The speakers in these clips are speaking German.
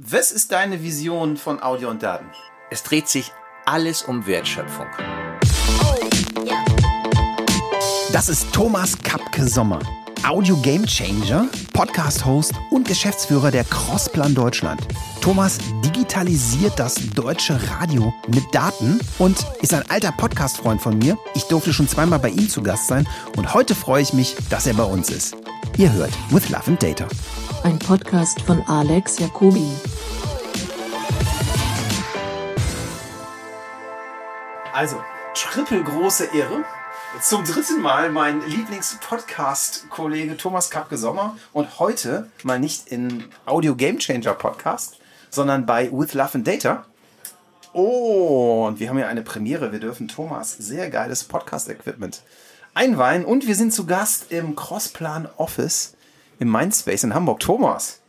Was ist deine Vision von Audio und Daten? Es dreht sich alles um Wertschöpfung. Das ist Thomas Kapke Sommer, Audio Game Changer, Podcast-Host und Geschäftsführer der Crossplan Deutschland. Thomas digitalisiert das deutsche Radio mit Daten und ist ein alter Podcast-Freund von mir. Ich durfte schon zweimal bei ihm zu Gast sein und heute freue ich mich, dass er bei uns ist. Ihr hört With Love and Data. Ein Podcast von Alex Jacobi. Also, triple große Ehre. Zum dritten Mal mein Lieblings-Podcast-Kollege Thomas Kapke Sommer und heute mal nicht in Audio Game Changer Podcast, sondern bei With Love and Data. Oh, und wir haben hier eine Premiere. Wir dürfen Thomas sehr geiles Podcast-Equipment einweihen und wir sind zu Gast im Crossplan Office im Mindspace in Hamburg. Thomas.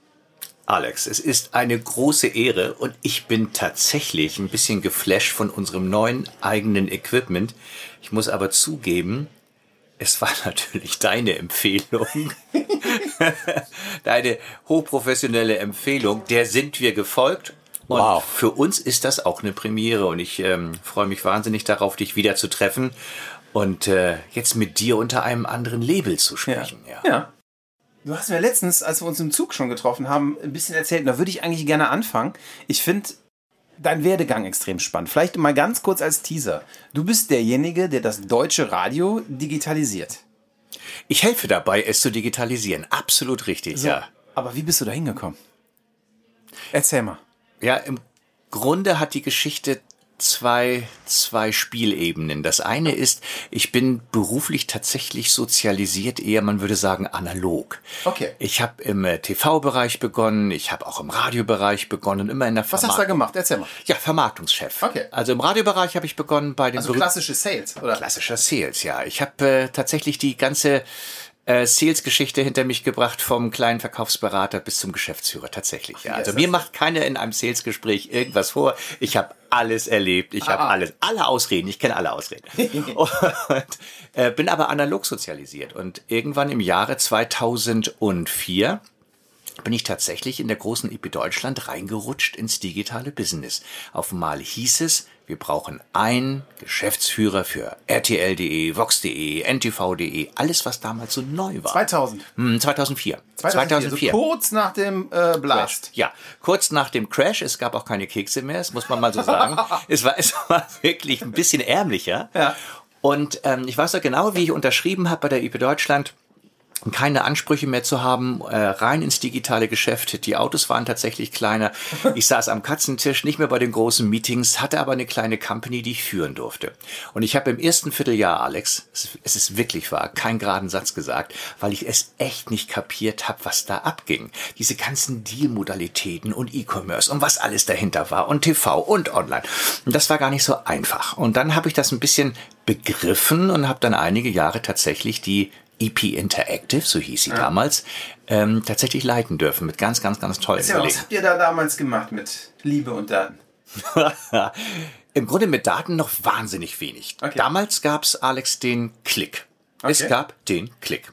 Alex, es ist eine große Ehre und ich bin tatsächlich ein bisschen geflasht von unserem neuen eigenen Equipment. Ich muss aber zugeben, es war natürlich deine Empfehlung. deine hochprofessionelle Empfehlung. Der sind wir gefolgt. Und wow. für uns ist das auch eine Premiere und ich ähm, freue mich wahnsinnig darauf, dich wieder zu treffen und äh, jetzt mit dir unter einem anderen Label zu sprechen. Ja. ja. ja. Du hast mir letztens, als wir uns im Zug schon getroffen haben, ein bisschen erzählt. Und da würde ich eigentlich gerne anfangen. Ich finde dein Werdegang extrem spannend. Vielleicht mal ganz kurz als Teaser. Du bist derjenige, der das deutsche Radio digitalisiert. Ich helfe dabei, es zu digitalisieren. Absolut richtig, so, ja. Aber wie bist du da hingekommen? Erzähl mal. Ja, im Grunde hat die Geschichte zwei, zwei Spielebenen. Das eine ist, ich bin beruflich tatsächlich sozialisiert, eher man würde sagen analog. Okay. Ich habe im äh, TV-Bereich begonnen, ich habe auch im Radiobereich begonnen, immer in der Vermarktung. Was hast du da gemacht? Erzähl mal. Ja, Vermarktungschef. Okay. Also im Radiobereich habe ich begonnen bei den... Also klassische Sales, oder? Klassischer Sales, ja. Ich habe äh, tatsächlich die ganze äh, Sales-Geschichte hinter mich gebracht, vom kleinen Verkaufsberater bis zum Geschäftsführer tatsächlich. Ja. Also mir macht keiner in einem Sales-Gespräch irgendwas vor. Ich habe alles erlebt, ich habe ah. alles, alle Ausreden, ich kenne alle Ausreden. und äh, bin aber analog sozialisiert. Und irgendwann im Jahre 2004 bin ich tatsächlich in der großen IP Deutschland reingerutscht ins digitale Business. Auf einmal hieß es, wir brauchen einen Geschäftsführer für RTL.de, Vox.de, NTV.de, alles was damals so neu war. 2000. Hm, 2004. 2004. 2004. Also kurz nach dem äh, Blast. Ja, kurz nach dem Crash. Es gab auch keine Kekse mehr, das muss man mal so sagen. es, war, es war wirklich ein bisschen ärmlicher. Ja. Und ähm, ich weiß noch genau, wie ich unterschrieben habe bei der IP Deutschland keine Ansprüche mehr zu haben, äh, rein ins digitale Geschäft. Die Autos waren tatsächlich kleiner. Ich saß am Katzentisch, nicht mehr bei den großen Meetings, hatte aber eine kleine Company, die ich führen durfte. Und ich habe im ersten Vierteljahr, Alex, es ist wirklich wahr, keinen geraden Satz gesagt, weil ich es echt nicht kapiert habe, was da abging. Diese ganzen Deal-Modalitäten und E-Commerce und was alles dahinter war und TV und Online. Und das war gar nicht so einfach. Und dann habe ich das ein bisschen begriffen und habe dann einige Jahre tatsächlich die EP Interactive, so hieß sie ja. damals, ähm, tatsächlich leiten dürfen mit ganz, ganz, ganz tollen ja, Was habt ihr da damals gemacht mit Liebe und Daten? Im Grunde mit Daten noch wahnsinnig wenig. Okay. Damals gab's Alex den Klick. Okay. Es gab den Klick.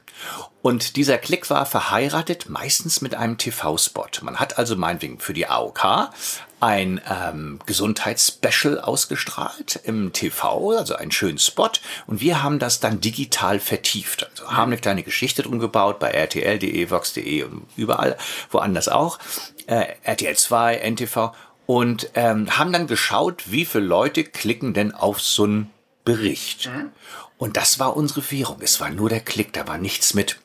Und dieser Klick war verheiratet meistens mit einem TV-Spot. Man hat also meinetwegen für die AOK ein ähm, Gesundheitsspecial ausgestrahlt im TV, also einen schönen Spot. Und wir haben das dann digital vertieft. Also haben eine kleine Geschichte drum gebaut bei rtl.de, vox.de und überall, woanders auch. Äh, RTL 2, NTV. Und ähm, haben dann geschaut, wie viele Leute klicken denn auf so einen Bericht. Mhm. Und das war unsere Währung. Es war nur der Klick, da war nichts mit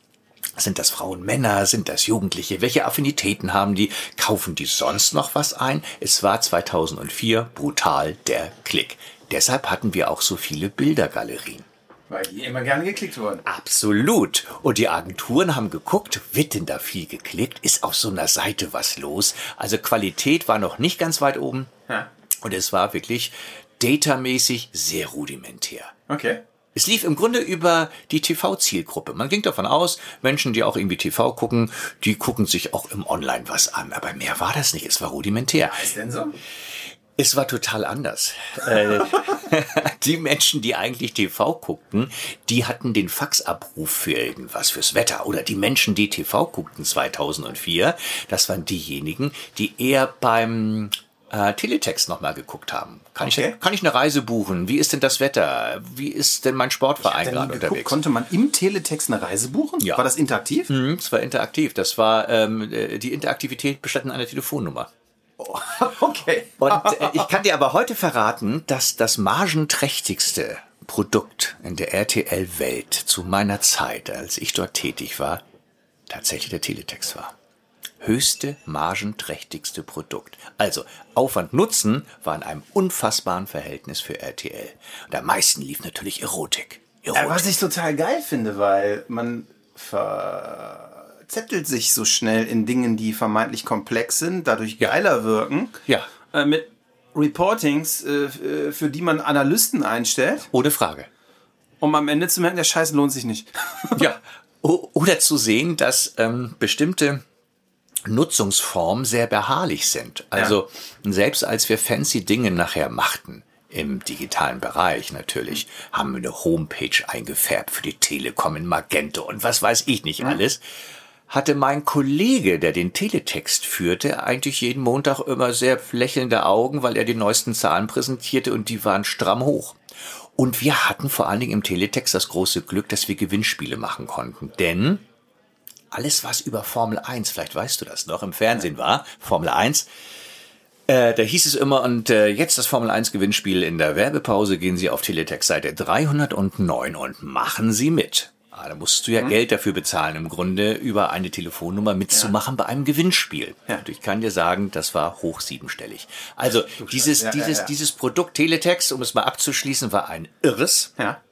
sind das Frauen, Männer? Sind das Jugendliche? Welche Affinitäten haben die? Kaufen die sonst noch was ein? Es war 2004 brutal der Klick. Deshalb hatten wir auch so viele Bildergalerien. Weil die immer gerne geklickt wurden. Absolut. Und die Agenturen haben geguckt, wird denn da viel geklickt? Ist auf so einer Seite was los? Also Qualität war noch nicht ganz weit oben. Ja. Und es war wirklich datamäßig sehr rudimentär. Okay. Es lief im Grunde über die TV-Zielgruppe. Man ging davon aus, Menschen, die auch irgendwie TV gucken, die gucken sich auch im Online was an. Aber mehr war das nicht. Es war rudimentär. Was ist denn so? Es war total anders. Äh, die Menschen, die eigentlich TV guckten, die hatten den Faxabruf für irgendwas, fürs Wetter. Oder die Menschen, die TV guckten 2004, das waren diejenigen, die eher beim äh, Teletext nochmal geguckt haben. Kann, okay. ich, kann ich eine Reise buchen? Wie ist denn das Wetter? Wie ist denn mein Sportverein gerade unterwegs? Konnte man im Teletext eine Reise buchen? Ja. War das interaktiv? Mhm, das war interaktiv. Das war ähm, äh, die Interaktivität bestand in einer Telefonnummer. Okay. Und äh, ich kann dir aber heute verraten, dass das margenträchtigste Produkt in der RTL-Welt zu meiner Zeit, als ich dort tätig war, tatsächlich der Teletext war. Höchste, margenträchtigste Produkt. Also Aufwand-Nutzen war in einem unfassbaren Verhältnis für RTL. Und am meisten lief natürlich Erotik. Erotik. was ich total geil finde, weil man ver verzettelt sich so schnell in Dingen, die vermeintlich komplex sind, dadurch ja. geiler wirken. Ja. Äh, mit Reportings, äh, äh, für die man Analysten einstellt. Ohne Frage. Um am Ende zu merken, der Scheiß lohnt sich nicht. ja. O oder zu sehen, dass ähm, bestimmte Nutzungsformen sehr beharrlich sind. Also ja. selbst als wir fancy Dinge nachher machten, im digitalen Bereich natürlich, haben wir eine Homepage eingefärbt für die Telekom in Magento und was weiß ich nicht alles hatte mein Kollege, der den Teletext führte, eigentlich jeden Montag immer sehr lächelnde Augen, weil er die neuesten Zahlen präsentierte und die waren stramm hoch. Und wir hatten vor allen Dingen im Teletext das große Glück, dass wir Gewinnspiele machen konnten. Denn alles, was über Formel 1, vielleicht weißt du das noch, im Fernsehen war, Formel 1, äh, da hieß es immer, und äh, jetzt das Formel 1 Gewinnspiel in der Werbepause, gehen Sie auf Teletext Seite 309 und machen Sie mit. Ah, da musst du ja hm. Geld dafür bezahlen, im Grunde über eine Telefonnummer mitzumachen ja. bei einem Gewinnspiel. Ja. Und ich kann dir sagen, das war hoch siebenstellig. Also dieses, ja, dieses, dieses Produkt Teletext, um es mal abzuschließen, war ein irres. Ja.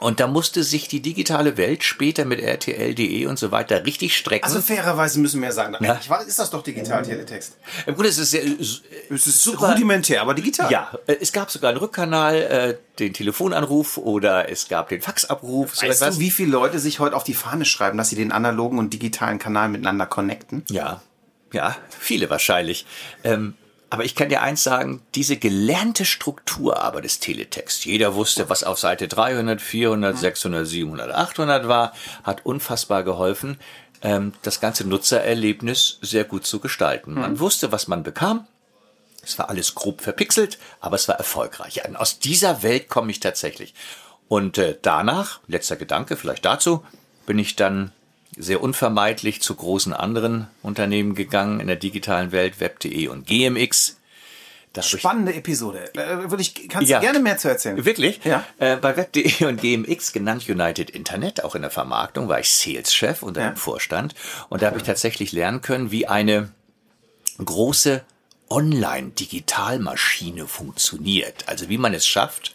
Und da musste sich die digitale Welt später mit RTL.de und so weiter richtig strecken. Also fairerweise müssen wir ja sagen, ja. eigentlich ist das doch digital Teletext. Im Grunde ist es sehr, es ist super rudimentär, aber digital. Ja, äh, es gab sogar einen Rückkanal, äh, den Telefonanruf oder es gab den Faxabruf. So weißt etwas. du, wie viele Leute sich heute auf die Fahne schreiben, dass sie den analogen und digitalen Kanal miteinander connecten? Ja, ja, viele wahrscheinlich. Ähm, aber ich kann dir eins sagen, diese gelernte Struktur aber des Teletext, jeder wusste, was auf Seite 300, 400, 600, 700, 800 war, hat unfassbar geholfen, ähm, das ganze Nutzererlebnis sehr gut zu gestalten. Man mhm. wusste, was man bekam. Es war alles grob verpixelt, aber es war erfolgreich. Und aus dieser Welt komme ich tatsächlich. Und äh, danach, letzter Gedanke vielleicht dazu, bin ich dann sehr unvermeidlich zu großen anderen Unternehmen gegangen in der digitalen Welt, web.de und GMX. Spannende Episode. Äh, würde ich, kannst ja. gerne mehr zu erzählen? Wirklich? Ja. Äh, bei web.de und GMX, genannt United Internet, auch in der Vermarktung, war ich Sales-Chef unter ja. dem Vorstand. Und da habe ich tatsächlich lernen können, wie eine große Online-Digitalmaschine funktioniert. Also wie man es schafft,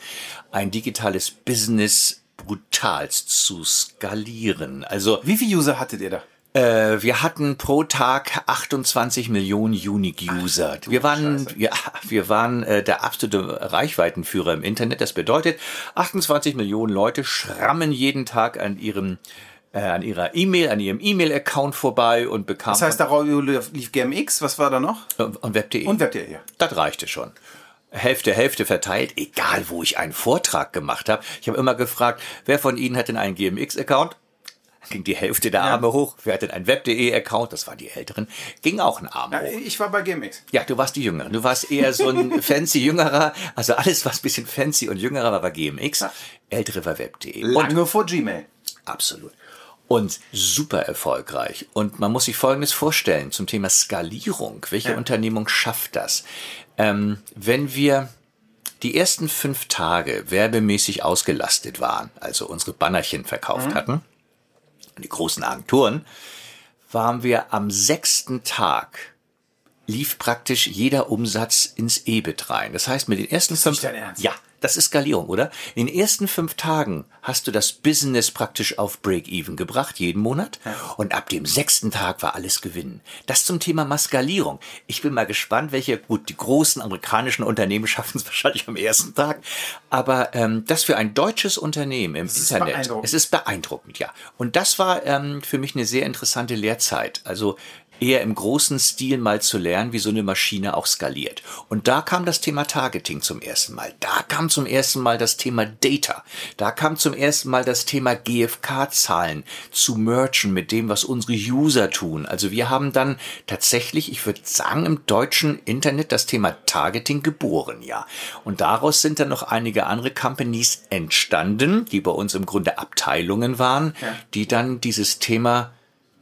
ein digitales Business brutalst zu skalieren. Also wie viele User hattet ihr da? Äh, wir hatten pro Tag 28 Millionen Unique User. Ach, wir waren, Scheiße. ja, wir waren äh, der absolute Reichweitenführer im Internet. Das bedeutet, 28 Millionen Leute schrammen jeden Tag an ihrem äh, an ihrer E-Mail, an ihrem E-Mail-Account vorbei und bekamen. Das heißt, da lief GMX, was war da noch? Und Web.de. Und Web.de, ja. Das reichte schon. Hälfte, Hälfte verteilt, egal wo ich einen Vortrag gemacht habe. Ich habe immer gefragt, wer von Ihnen hat denn einen GMX-Account? ging die Hälfte der Arme ja. hoch. Wer hat denn einen Web.de-Account? Das waren die Älteren. Ging auch ein Arm ja, hoch. Ich war bei GMX. Ja, du warst die Jüngere. Du warst eher so ein fancy Jüngerer. Also alles, was bisschen fancy und jüngerer war, war GMX. Ältere war Web.de. Lange und, vor Gmail. Absolut. Und super erfolgreich. Und man muss sich Folgendes vorstellen zum Thema Skalierung. Welche ja. Unternehmung schafft das? Ähm, wenn wir die ersten fünf Tage werbemäßig ausgelastet waren, also unsere Bannerchen verkauft mhm. hatten, die großen Agenturen, waren wir am sechsten Tag lief praktisch jeder Umsatz ins EBIT rein. Das heißt, mit den ersten fünf, ja, das ist Skalierung, oder? In den ersten fünf Tagen hast du das Business praktisch auf Break-Even gebracht, jeden Monat. Und ab dem sechsten Tag war alles Gewinn. Das zum Thema Maskalierung. Ich bin mal gespannt, welche, gut, die großen amerikanischen Unternehmen schaffen es wahrscheinlich am ersten Tag. Aber ähm, das für ein deutsches Unternehmen im es Internet, es ist beeindruckend, ja. Und das war ähm, für mich eine sehr interessante Lehrzeit. Also eher im großen Stil mal zu lernen, wie so eine Maschine auch skaliert. Und da kam das Thema Targeting zum ersten Mal. Da kam zum ersten Mal das Thema Data. Da kam zum ersten Mal das Thema GFK-Zahlen zu merchen mit dem, was unsere User tun. Also wir haben dann tatsächlich, ich würde sagen, im deutschen Internet das Thema Targeting geboren, ja. Und daraus sind dann noch einige andere Companies entstanden, die bei uns im Grunde Abteilungen waren, ja. die dann dieses Thema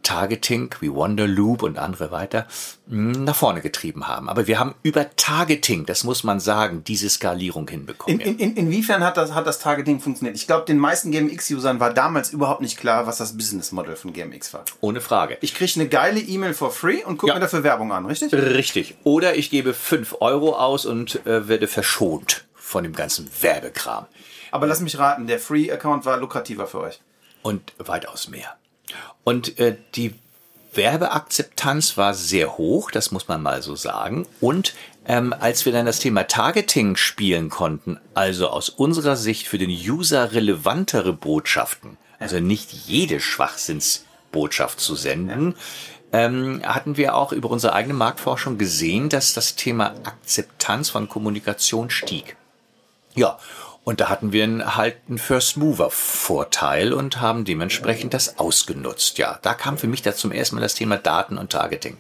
Targeting wie Wonderloop und andere weiter hm, nach vorne getrieben haben. Aber wir haben über Targeting, das muss man sagen, diese Skalierung hinbekommen. In, in, inwiefern hat das, hat das Targeting funktioniert? Ich glaube, den meisten GMX-Usern war damals überhaupt nicht klar, was das Business Model von GMX war. Ohne Frage. Ich kriege eine geile E-Mail for free und gucke ja. mir dafür Werbung an, richtig? Richtig. Oder ich gebe 5 Euro aus und äh, werde verschont von dem ganzen Werbekram. Aber lass mich raten, der Free-Account war lukrativer für euch. Und weitaus mehr. Und äh, die Werbeakzeptanz war sehr hoch, das muss man mal so sagen. Und ähm, als wir dann das Thema Targeting spielen konnten, also aus unserer Sicht für den User relevantere Botschaften, also nicht jede Schwachsinnsbotschaft zu senden, ähm, hatten wir auch über unsere eigene Marktforschung gesehen, dass das Thema Akzeptanz von Kommunikation stieg. Ja, und da hatten wir halt einen First Mover Vorteil und haben dementsprechend das ausgenutzt. Ja, da kam für mich da zum ersten Mal das Thema Daten und Targeting.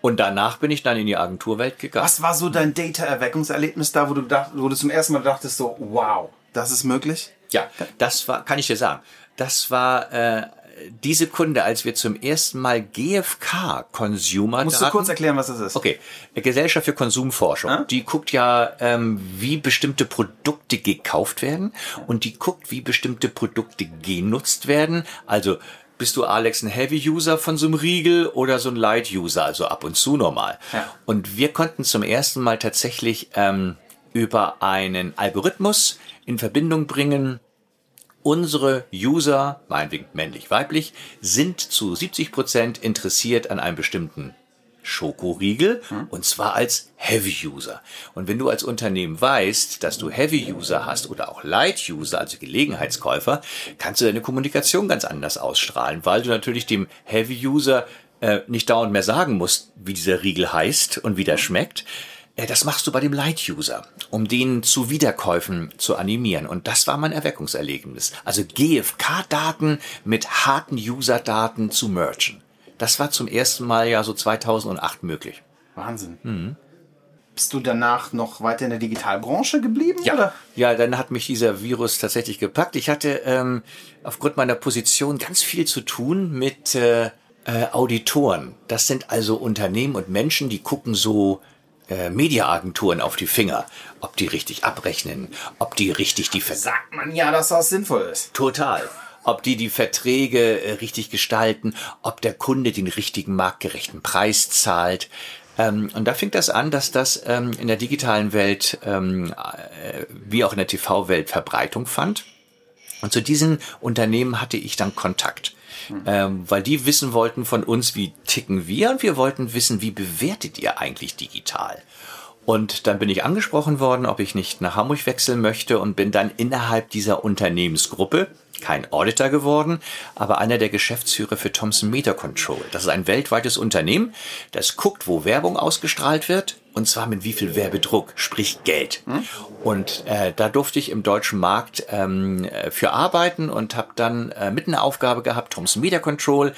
Und danach bin ich dann in die Agenturwelt gegangen. Was war so dein Data-Erweckungserlebnis da, wo du, dacht, wo du zum ersten Mal dachtest so, wow, das ist möglich? Ja, das war, kann ich dir sagen. Das war äh, diese Kunde, als wir zum ersten Mal GfK Consumer Musst du kurz erklären, was das ist? Okay, Gesellschaft für Konsumforschung. Ah? Die guckt ja, ähm, wie bestimmte Produkte gekauft werden und die guckt, wie bestimmte Produkte genutzt werden. Also bist du Alex ein Heavy-User von so einem Riegel oder so ein Light-User, also ab und zu normal. Ja. Und wir konnten zum ersten Mal tatsächlich ähm, über einen Algorithmus in Verbindung bringen, Unsere User, meinetwegen männlich-weiblich, sind zu 70 Prozent interessiert an einem bestimmten Schokoriegel hm. und zwar als Heavy User. Und wenn du als Unternehmen weißt, dass du Heavy User hast oder auch Light User, also Gelegenheitskäufer, kannst du deine Kommunikation ganz anders ausstrahlen, weil du natürlich dem Heavy User äh, nicht dauernd mehr sagen musst, wie dieser Riegel heißt und wie der schmeckt, das machst du bei dem Light-User, um den zu Wiederkäufen zu animieren. Und das war mein Erweckungserlebnis. Also GFK-Daten mit harten User-Daten zu merchen. Das war zum ersten Mal ja so 2008 möglich. Wahnsinn. Mhm. Bist du danach noch weiter in der Digitalbranche geblieben? Ja, oder? ja dann hat mich dieser Virus tatsächlich gepackt. Ich hatte ähm, aufgrund meiner Position ganz viel zu tun mit äh, äh, Auditoren. Das sind also Unternehmen und Menschen, die gucken so äh, Mediaagenturen auf die Finger, ob die richtig abrechnen, ob die richtig die Ver Sagt man ja, dass das sinnvoll ist. Total. Ob die die Verträge äh, richtig gestalten, ob der Kunde den richtigen marktgerechten Preis zahlt. Ähm, und da fängt das an, dass das ähm, in der digitalen Welt ähm, äh, wie auch in der TV-Welt Verbreitung fand. Und zu diesen Unternehmen hatte ich dann Kontakt. Ähm, weil die wissen wollten von uns, wie ticken wir und wir wollten wissen, wie bewertet ihr eigentlich digital. Und dann bin ich angesprochen worden, ob ich nicht nach Hamburg wechseln möchte und bin dann innerhalb dieser Unternehmensgruppe kein Auditor geworden, aber einer der Geschäftsführer für Thomson Meter Control. Das ist ein weltweites Unternehmen, das guckt, wo Werbung ausgestrahlt wird und zwar mit wie viel Werbedruck, sprich Geld. Hm? Und äh, da durfte ich im deutschen Markt ähm, für arbeiten und habe dann äh, mit einer Aufgabe gehabt, Thomson Media Control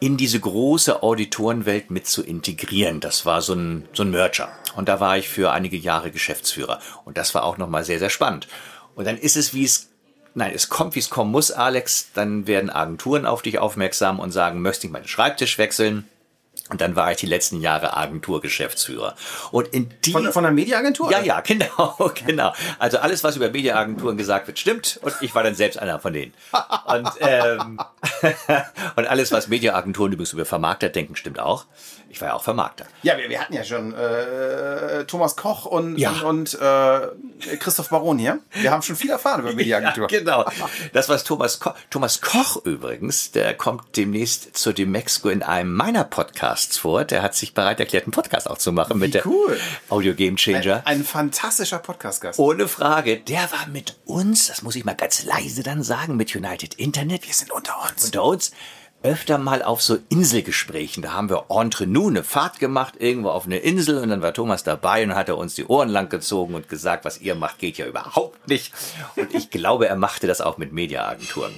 in diese große Auditorenwelt mit zu integrieren. Das war so ein, so ein Merger. Und da war ich für einige Jahre Geschäftsführer. Und das war auch nochmal sehr, sehr spannend. Und dann ist es, wie es Nein, es kommt, wie es kommen muss, Alex. Dann werden Agenturen auf dich aufmerksam und sagen, möchte ich meinen Schreibtisch wechseln? Und dann war ich die letzten Jahre Agenturgeschäftsführer. Und in die von, von einer Mediaagentur? Ja, ja, genau, genau. Also alles, was über Mediaagenturen gesagt wird, stimmt. Und ich war dann selbst einer von denen. Und, ähm, und alles, was Mediaagenturen übrigens über Vermarkter denken, stimmt auch. Ich war ja auch Vermarkter. Ja, wir, wir hatten ja schon äh, Thomas Koch und, ja. und, und äh, Christoph Baron hier. Wir haben schon viel erfahren über Mediaagentur. Ja, genau. Das, was Thomas Koch, Thomas Koch übrigens, der kommt demnächst zu Demexco in einem meiner Podcasts vor. Der hat sich bereit erklärt, einen Podcast auch zu machen mit cool. der Audio Game Changer. Ein, ein fantastischer Podcast-Gast. Ohne Frage. Der war mit uns, das muss ich mal ganz leise dann sagen, mit United Internet. Wir sind unter uns. Unter uns öfter mal auf so Inselgesprächen. Da haben wir entre nous eine Fahrt gemacht, irgendwo auf eine Insel und dann war Thomas dabei und hat er uns die Ohren lang gezogen und gesagt, was ihr macht, geht ja überhaupt nicht. Und ich glaube, er machte das auch mit Mediaagenturen.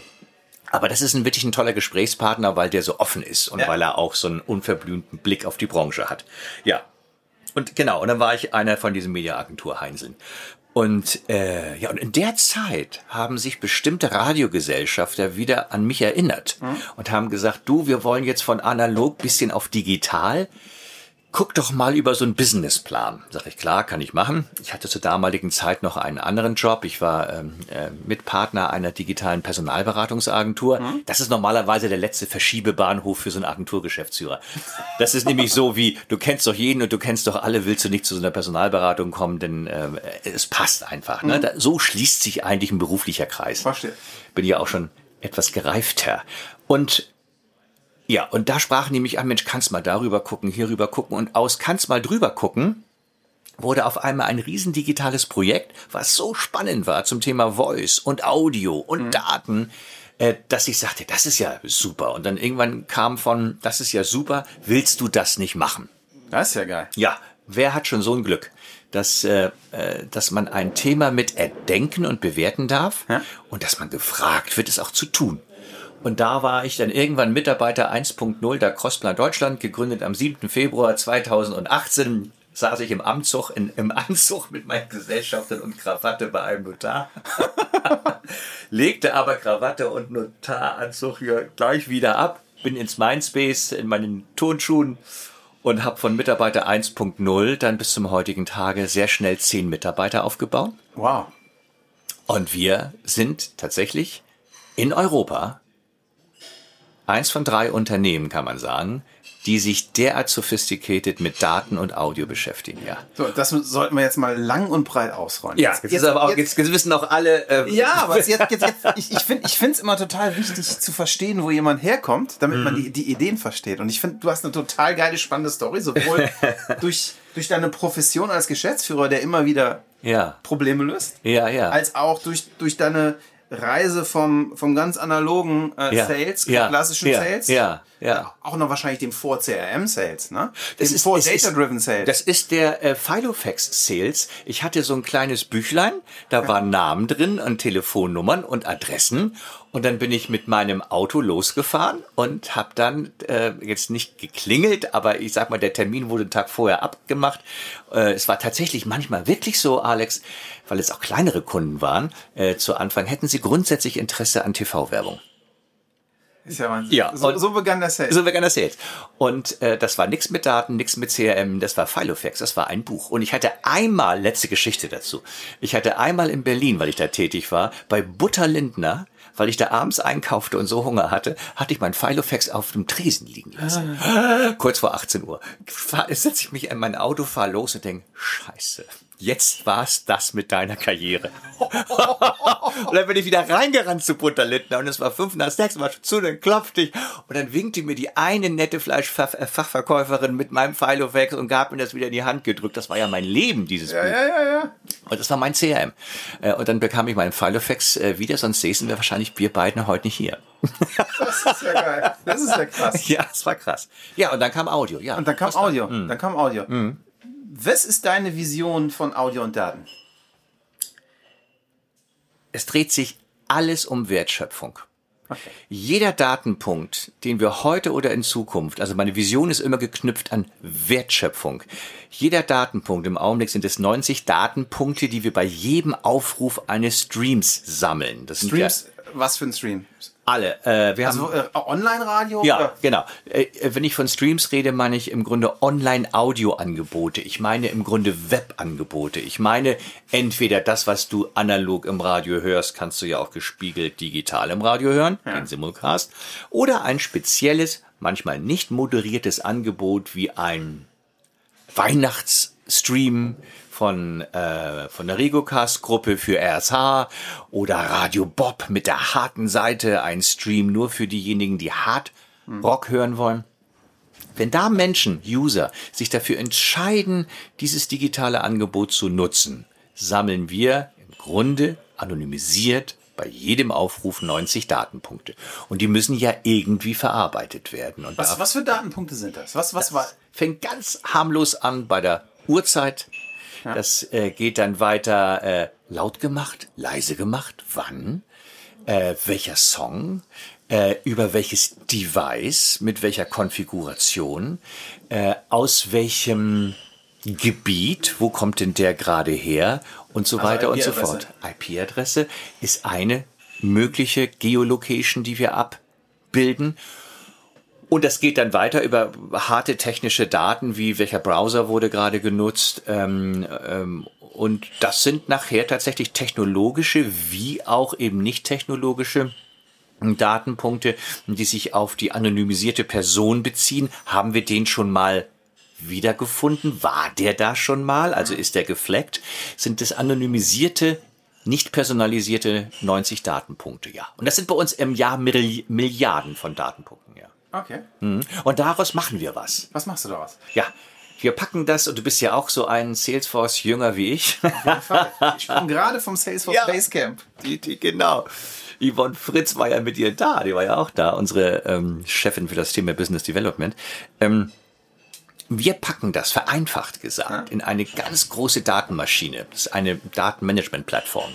Aber das ist ein wirklich ein toller Gesprächspartner, weil der so offen ist und ja. weil er auch so einen unverblümten Blick auf die Branche hat. Ja. Und genau, und dann war ich einer von diesen Mediaagentur-Heinseln. Und äh, ja, und in der Zeit haben sich bestimmte Radiogesellschafter wieder an mich erinnert mhm. und haben gesagt, du, wir wollen jetzt von analog bisschen auf digital guck doch mal über so einen Businessplan. Sag ich, klar, kann ich machen. Ich hatte zur damaligen Zeit noch einen anderen Job. Ich war ähm, äh, Mitpartner einer digitalen Personalberatungsagentur. Mhm. Das ist normalerweise der letzte Verschiebebahnhof für so einen Agenturgeschäftsführer. Das ist nämlich so wie, du kennst doch jeden und du kennst doch alle, willst du nicht zu so einer Personalberatung kommen, denn äh, es passt einfach. Ne? Mhm. Da, so schließt sich eigentlich ein beruflicher Kreis. Verstehe. Bin ja auch schon etwas gereifter. Und ja, und da sprachen die mich an, Mensch, kannst mal darüber gucken, hierüber gucken und aus kannst mal drüber gucken wurde auf einmal ein riesen digitales Projekt, was so spannend war zum Thema Voice und Audio und mhm. Daten, äh, dass ich sagte, das ist ja super. Und dann irgendwann kam von, das ist ja super, willst du das nicht machen? Das ist ja geil. Ja, wer hat schon so ein Glück? Dass, äh, äh dass man ein Thema mit erdenken und bewerten darf ja? und dass man gefragt wird, es auch zu tun. Und da war ich dann irgendwann Mitarbeiter 1.0 der Crossplan Deutschland, gegründet am 7. Februar 2018 saß ich im Amtzug, in, im Anzug mit meinen Gesellschaftern und Krawatte bei einem Notar. Legte aber Krawatte und Notaranzug hier gleich wieder ab, bin ins Mindspace in meinen Turnschuhen und habe von Mitarbeiter 1.0 dann bis zum heutigen Tage sehr schnell zehn Mitarbeiter aufgebaut. Wow. Und wir sind tatsächlich in Europa eins von drei Unternehmen, kann man sagen, die sich derart sophisticated mit Daten und Audio beschäftigen, ja. So, das sollten wir jetzt mal lang und breit ausrollen. Ja, jetzt, jetzt, auch, jetzt, jetzt wissen auch alle. Äh, ja, aber jetzt, jetzt, jetzt, ich, ich finde ich finde es immer total wichtig zu verstehen, wo jemand herkommt, damit mhm. man die, die Ideen versteht. Und ich finde, du hast eine total geile, spannende Story, sowohl durch, durch deine Profession als Geschäftsführer, der immer wieder ja. Probleme löst, ja, ja. als auch durch, durch deine Reise vom, vom ganz analogen äh, ja, Sales, ja, klassischen ja, Sales, ja, ja. auch noch wahrscheinlich dem vor CRM Sales, ne? Das ist vor Data Driven Sales. Das ist der äh, Filofax Sales. Ich hatte so ein kleines Büchlein, da waren Namen drin und Telefonnummern und Adressen und dann bin ich mit meinem Auto losgefahren und habe dann äh, jetzt nicht geklingelt, aber ich sag mal, der Termin wurde einen Tag vorher abgemacht. Äh, es war tatsächlich manchmal wirklich so, Alex, weil es auch kleinere Kunden waren, äh, zu Anfang, hätten sie grundsätzlich Interesse an TV-Werbung. Ist ja Wahnsinn. Ja, so, so begann das Sales. So begann das Sales. Und äh, das war nichts mit Daten, nichts mit CRM, das war Filofax, das war ein Buch. Und ich hatte einmal, letzte Geschichte dazu, ich hatte einmal in Berlin, weil ich da tätig war, bei Butter Lindner, weil ich da abends einkaufte und so Hunger hatte, hatte ich mein Filofax auf dem Tresen liegen lassen. Ah. Kurz vor 18 Uhr. Setze ich mich in mein Auto, fahre los und denke, scheiße jetzt war's das mit deiner Karriere. und dann bin ich wieder reingerannt zu Butterlindner und es war fünf nach sechs, war schon zu, dann klopfte ich und dann winkte mir die eine nette Fleischfachverkäuferin mit meinem Filofax und gab mir das wieder in die Hand gedrückt. Das war ja mein Leben, dieses ja, Buch. Ja, ja, ja. Und das war mein CRM. Äh, und dann bekam ich meinen Filofax äh, wieder, sonst säßen wir wahrscheinlich wir beiden heute nicht hier. Das ist ja geil. Das ist ja krass. Ja, das war krass. Ja, und dann kam Audio, ja. Und dann kam Audio. Mhm. Dann kam Audio. Mhm. Was ist deine Vision von Audio und Daten? Es dreht sich alles um Wertschöpfung. Okay. Jeder Datenpunkt, den wir heute oder in Zukunft, also meine Vision ist immer geknüpft an Wertschöpfung. Jeder Datenpunkt, im Augenblick sind es 90 Datenpunkte, die wir bei jedem Aufruf eines Streams sammeln. Das Streams, ja, was für ein Stream? Alle. Äh, wir also haben, äh, Online-Radio? Ja, oder? genau. Äh, wenn ich von Streams rede, meine ich im Grunde Online-Audio-Angebote. Ich meine im Grunde Web-Angebote. Ich meine entweder das, was du analog im Radio hörst, kannst du ja auch gespiegelt digital im Radio hören, ja. den Simulcast. Oder ein spezielles, manchmal nicht moderiertes Angebot wie ein Weihnachtsstream von, äh, von der Regocast-Gruppe für RSH oder Radio Bob mit der harten Seite, ein Stream nur für diejenigen, die Hard Rock hören wollen. Wenn da Menschen, User, sich dafür entscheiden, dieses digitale Angebot zu nutzen, sammeln wir im Grunde anonymisiert bei jedem Aufruf 90 Datenpunkte. Und die müssen ja irgendwie verarbeitet werden. Und was, was für Datenpunkte sind das? Was, was das war? Fängt ganz harmlos an bei der Uhrzeit. Ja. Das äh, geht dann weiter äh, laut gemacht, leise gemacht, wann, äh, welcher Song, äh, über welches Device, mit welcher Konfiguration, äh, aus welchem Gebiet, wo kommt denn der gerade her und so also weiter und so fort. IP-Adresse ist eine mögliche Geolocation, die wir abbilden. Und das geht dann weiter über harte technische Daten, wie welcher Browser wurde gerade genutzt. Ähm, ähm, und das sind nachher tatsächlich technologische wie auch eben nicht technologische Datenpunkte, die sich auf die anonymisierte Person beziehen. Haben wir den schon mal wiedergefunden? War der da schon mal? Also ist der gefleckt? Sind das anonymisierte, nicht personalisierte 90 Datenpunkte? Ja. Und das sind bei uns im Jahr Milliarden von Datenpunkten. Ja. Okay. Mhm. Und daraus machen wir was. Was machst du daraus? Ja. Wir packen das, und du bist ja auch so ein Salesforce-Jünger wie ich. Ich bin gerade vom Salesforce ja, Basecamp. Die, die, genau. Yvonne Fritz war ja mit dir da, die war ja auch da, unsere ähm, Chefin für das Thema Business Development. Ähm, wir packen das, vereinfacht gesagt, in eine ganz große Datenmaschine. Das ist eine Datenmanagement-Plattform.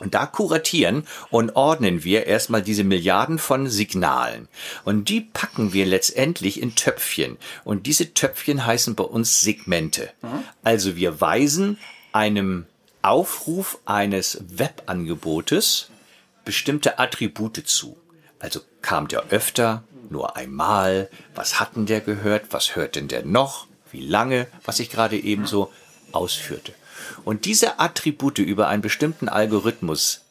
Und da kuratieren und ordnen wir erstmal diese Milliarden von Signalen. Und die packen wir letztendlich in Töpfchen. Und diese Töpfchen heißen bei uns Segmente. Mhm. Also wir weisen einem Aufruf eines Webangebotes bestimmte Attribute zu. Also kam der öfter, nur einmal, was hatten der gehört, was hört denn der noch, wie lange, was ich gerade eben so ausführte. Und diese Attribute über einen bestimmten Algorithmus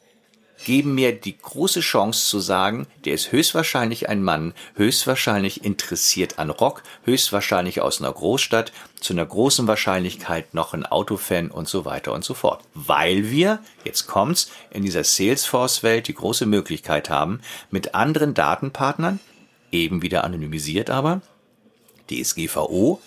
geben mir die große Chance zu sagen, der ist höchstwahrscheinlich ein Mann, höchstwahrscheinlich interessiert an Rock, höchstwahrscheinlich aus einer Großstadt, zu einer großen Wahrscheinlichkeit noch ein Autofan und so weiter und so fort. Weil wir, jetzt kommt's, in dieser Salesforce-Welt die große Möglichkeit haben, mit anderen Datenpartnern, eben wieder anonymisiert aber, DSGVO,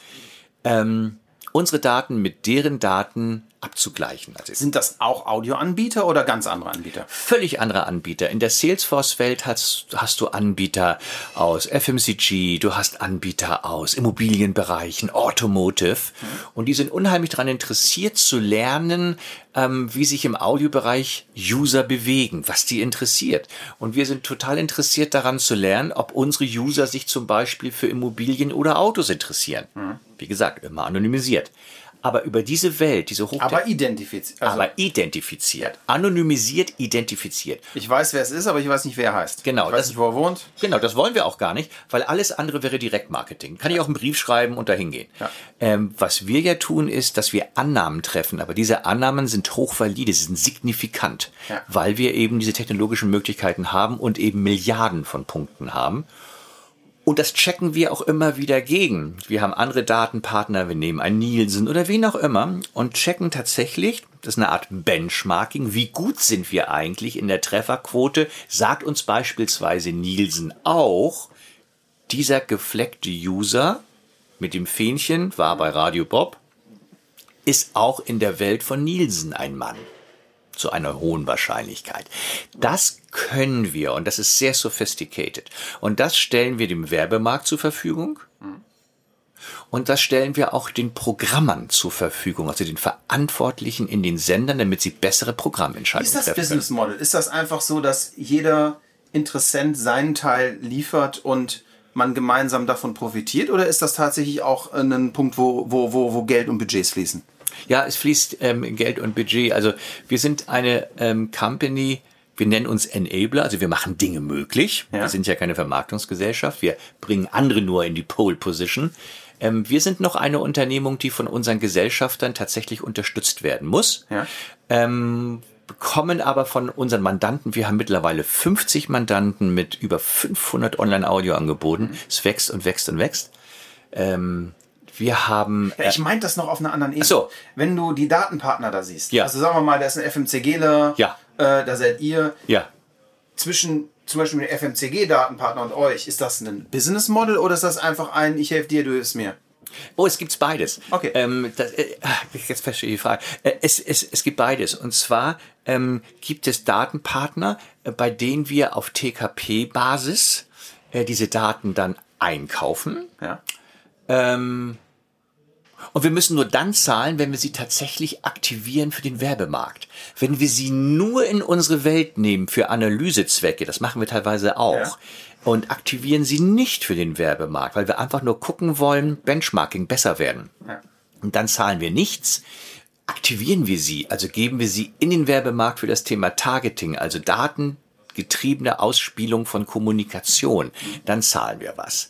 ähm, unsere Daten mit deren Daten abzugleichen. Also Sind das auch Audioanbieter oder ganz andere Anbieter? Völlig andere Anbieter. In der Salesforce-Welt hast, hast du Anbieter aus FMCG, du hast Anbieter aus Immobilienbereichen, Automotive mhm. und die sind unheimlich daran interessiert zu lernen, ähm, wie sich im Audiobereich User bewegen, was die interessiert. Und wir sind total interessiert daran zu lernen, ob unsere User sich zum Beispiel für Immobilien oder Autos interessieren. Mhm. Wie gesagt, immer anonymisiert aber über diese Welt, diese Hoch aber identifiziert, also aber identifiziert, anonymisiert, identifiziert. Ich weiß, wer es ist, aber ich weiß nicht, wer er heißt. Genau, ich weiß das, nicht, wo er wohnt. Genau, das wollen wir auch gar nicht, weil alles andere wäre Direktmarketing. Kann ich auch einen Brief schreiben und dahin gehen. Ja. Ähm, was wir ja tun, ist, dass wir Annahmen treffen, aber diese Annahmen sind hochvalide, sie sind signifikant, ja. weil wir eben diese technologischen Möglichkeiten haben und eben Milliarden von Punkten haben. Und das checken wir auch immer wieder gegen. Wir haben andere Datenpartner, wir nehmen einen Nielsen oder wen auch immer und checken tatsächlich, das ist eine Art Benchmarking, wie gut sind wir eigentlich in der Trefferquote. Sagt uns beispielsweise Nielsen auch, dieser gefleckte User mit dem Fähnchen war bei Radio Bob, ist auch in der Welt von Nielsen ein Mann zu einer hohen Wahrscheinlichkeit. Das können wir und das ist sehr sophisticated. Und das stellen wir dem Werbemarkt zur Verfügung. Und das stellen wir auch den Programmern zur Verfügung, also den Verantwortlichen in den Sendern, damit sie bessere Programmentscheidungen treffen. Ist das Business Model? Ist das einfach so, dass jeder Interessent seinen Teil liefert und man gemeinsam davon profitiert? Oder ist das tatsächlich auch ein Punkt, wo, wo, wo, wo Geld und Budgets fließen? Ja, es fließt ähm, Geld und Budget. Also wir sind eine ähm, Company, wir nennen uns Enabler, also wir machen Dinge möglich. Ja. Wir sind ja keine Vermarktungsgesellschaft, wir bringen andere nur in die Pole Position. Ähm, wir sind noch eine Unternehmung, die von unseren Gesellschaftern tatsächlich unterstützt werden muss. Ja. Ähm, bekommen aber von unseren Mandanten, wir haben mittlerweile 50 Mandanten mit über 500 Online-Audio-Angeboten. Mhm. Es wächst und wächst und wächst. Ähm, wir haben. Ja, ich meinte das noch auf einer anderen Ebene. So. Wenn du die Datenpartner da siehst. Ja. Also sagen wir mal, da ist ein FMCGler. Ja. Äh, da seid ihr. Ja. Zwischen zum Beispiel dem FMCG-Datenpartner und euch, ist das ein Business Model oder ist das einfach ein, ich helfe dir, du hilfst mir? Oh, es gibt beides. Okay. Ähm, das, äh, jetzt verstehe ich die Frage. Äh, es, es, es gibt beides. Und zwar ähm, gibt es Datenpartner, äh, bei denen wir auf TKP-Basis äh, diese Daten dann einkaufen. Ja. Ähm, und wir müssen nur dann zahlen, wenn wir sie tatsächlich aktivieren für den Werbemarkt. Wenn wir sie nur in unsere Welt nehmen für Analysezwecke, das machen wir teilweise auch, Ja. und aktivieren sie nicht für den Werbemarkt, weil wir einfach nur gucken wollen, Benchmarking besser werden. Ja. Und dann zahlen wir nichts. Aktivieren wir sie, also geben wir sie in den Werbemarkt für das Thema Targeting, also datengetriebene Ausspielung von Kommunikation, dann zahlen wir was.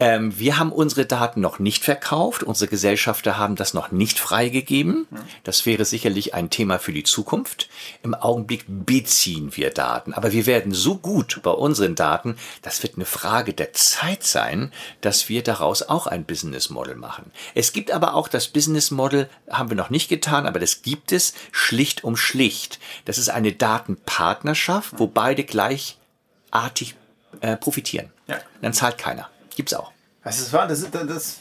Ähm, wir haben unsere Daten noch nicht verkauft, unsere Gesellschafter haben das noch nicht freigegeben. Das wäre sicherlich ein Thema für die Zukunft. Im Augenblick beziehen wir Daten, aber wir werden so gut bei unseren Daten, das wird eine Frage der Zeit sein, dass wir daraus auch ein Business Model machen. Es gibt aber auch das Business Model, haben wir noch nicht getan, aber das gibt es schlicht um schlicht. Das ist eine Datenpartnerschaft, wo beide gleichartig äh, profitieren. Ja. Dann zahlt keiner. Gibt's auch. Das ist wahr, das ist, das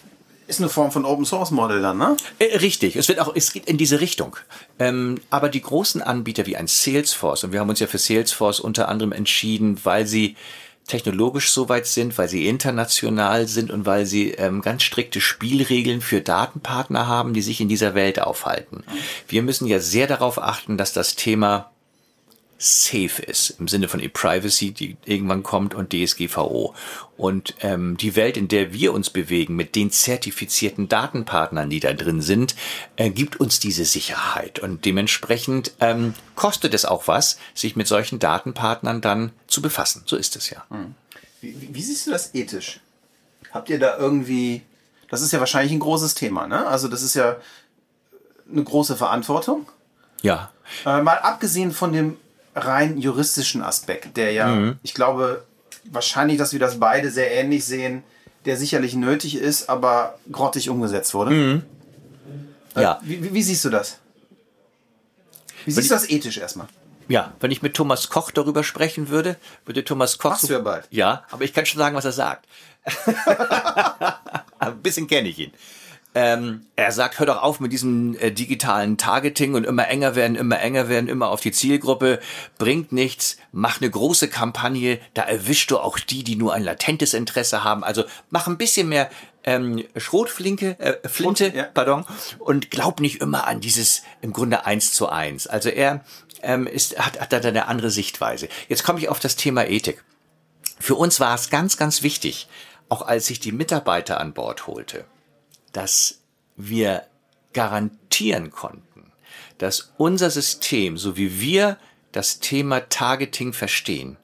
ist eine Form von Open Source Model dann, ne? Äh, Richtig, es wird auch, es geht in diese Richtung. Ähm, aber die großen Anbieter wie ein Salesforce, und wir haben uns ja für Salesforce unter anderem entschieden, weil sie technologisch so weit sind, weil sie international sind und weil sie ähm, ganz strikte Spielregeln für Datenpartner haben, die sich in dieser Welt aufhalten. Wir müssen ja sehr darauf achten, dass das Thema safe ist, im Sinne von E-Privacy, die irgendwann kommt, und DSGVO. Und ähm, die Welt, in der wir uns bewegen, mit den zertifizierten Datenpartnern, die da drin sind, äh, gibt uns diese Sicherheit. Und dementsprechend ähm, kostet es auch was, sich mit solchen Datenpartnern dann zu befassen. So ist es ja. Wie, wie, wie siehst du das ethisch? Habt ihr da irgendwie, das ist ja wahrscheinlich ein großes Thema, ne? Also das ist ja eine große Verantwortung. Ja. Äh, mal abgesehen von dem rein juristischen Aspekt, der ja, ich glaube, wahrscheinlich, dass wir das beide sehr ähnlich sehen, der sicherlich nötig ist, aber grottig umgesetzt wurde. Äh, Ja. Wie, wie, siehst du das? Wie siehst du das ethisch erstmal? Ja, wenn ich mit Thomas Koch darüber sprechen würde, würde Thomas Koch. Machst du ja bald. Ja, aber ich kann schon sagen, was er sagt. Ein bisschen kenne ich ihn. Ähm, er sagt, hör doch auf mit diesem äh, digitalen Targeting und immer enger werden, immer enger werden, immer auf die Zielgruppe, bringt nichts, mach eine große Kampagne, da erwischst du auch die, die nur ein latentes Interesse haben. Also mach ein bisschen mehr ähm, Schrotflinke, äh, Flinte, Schrot, ja. pardon, und glaub nicht immer an dieses im Grunde eins zu eins. Also er ähm, ist, hat, hat da eine andere Sichtweise. Jetzt komme ich auf das Thema Ethik. Für uns war es ganz, ganz wichtig, auch als ich die Mitarbeiter an Bord holte, dass wir garantieren konnten, dass unser System, so wie wir das Thema Targeting verstehen,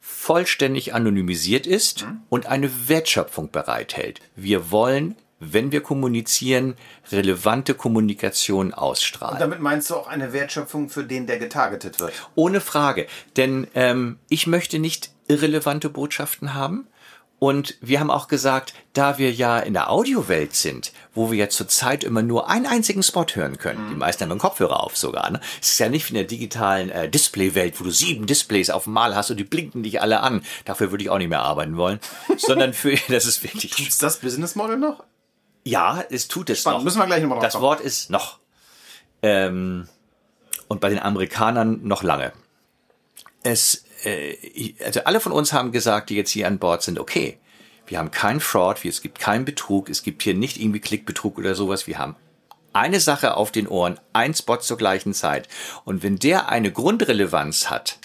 vollständig anonymisiert ist und eine Wertschöpfung bereithält. Wir wollen, wenn wir kommunizieren, relevante Kommunikation ausstrahlen. Damit meinst du auch eine Wertschöpfung für den, der getargetet wird? Ohne Frage. Denn ähm, ich möchte nicht irrelevante Botschaften haben. Und wir haben auch gesagt, da wir ja in der Audiowelt sind, wo wir ja zurzeit immer nur einen einzigen Spot hören können, die meisten haben einen Kopfhörer auf sogar, ne? es ist ja nicht wie in der digitalen äh, Displaywelt, wo du sieben Displays auf einmal hast und die blinken dich alle an. Dafür würde ich auch nicht mehr arbeiten wollen, sondern für, das ist wirklich, Ist das Business Model noch? ja, es tut es Spannend. noch. Müssen wir gleich nochmal Das. Wort ist noch. Ähm, und bei den Amerikanern noch lange. Es, also alle von uns haben gesagt, die jetzt hier an Bord sind, okay, wir haben keinen Fraud, es gibt keinen Betrug, es gibt hier nicht irgendwie Klickbetrug oder sowas, wir haben eine Sache auf den Ohren, ein Spot zur gleichen Zeit. Und wenn der eine Grundrelevanz hat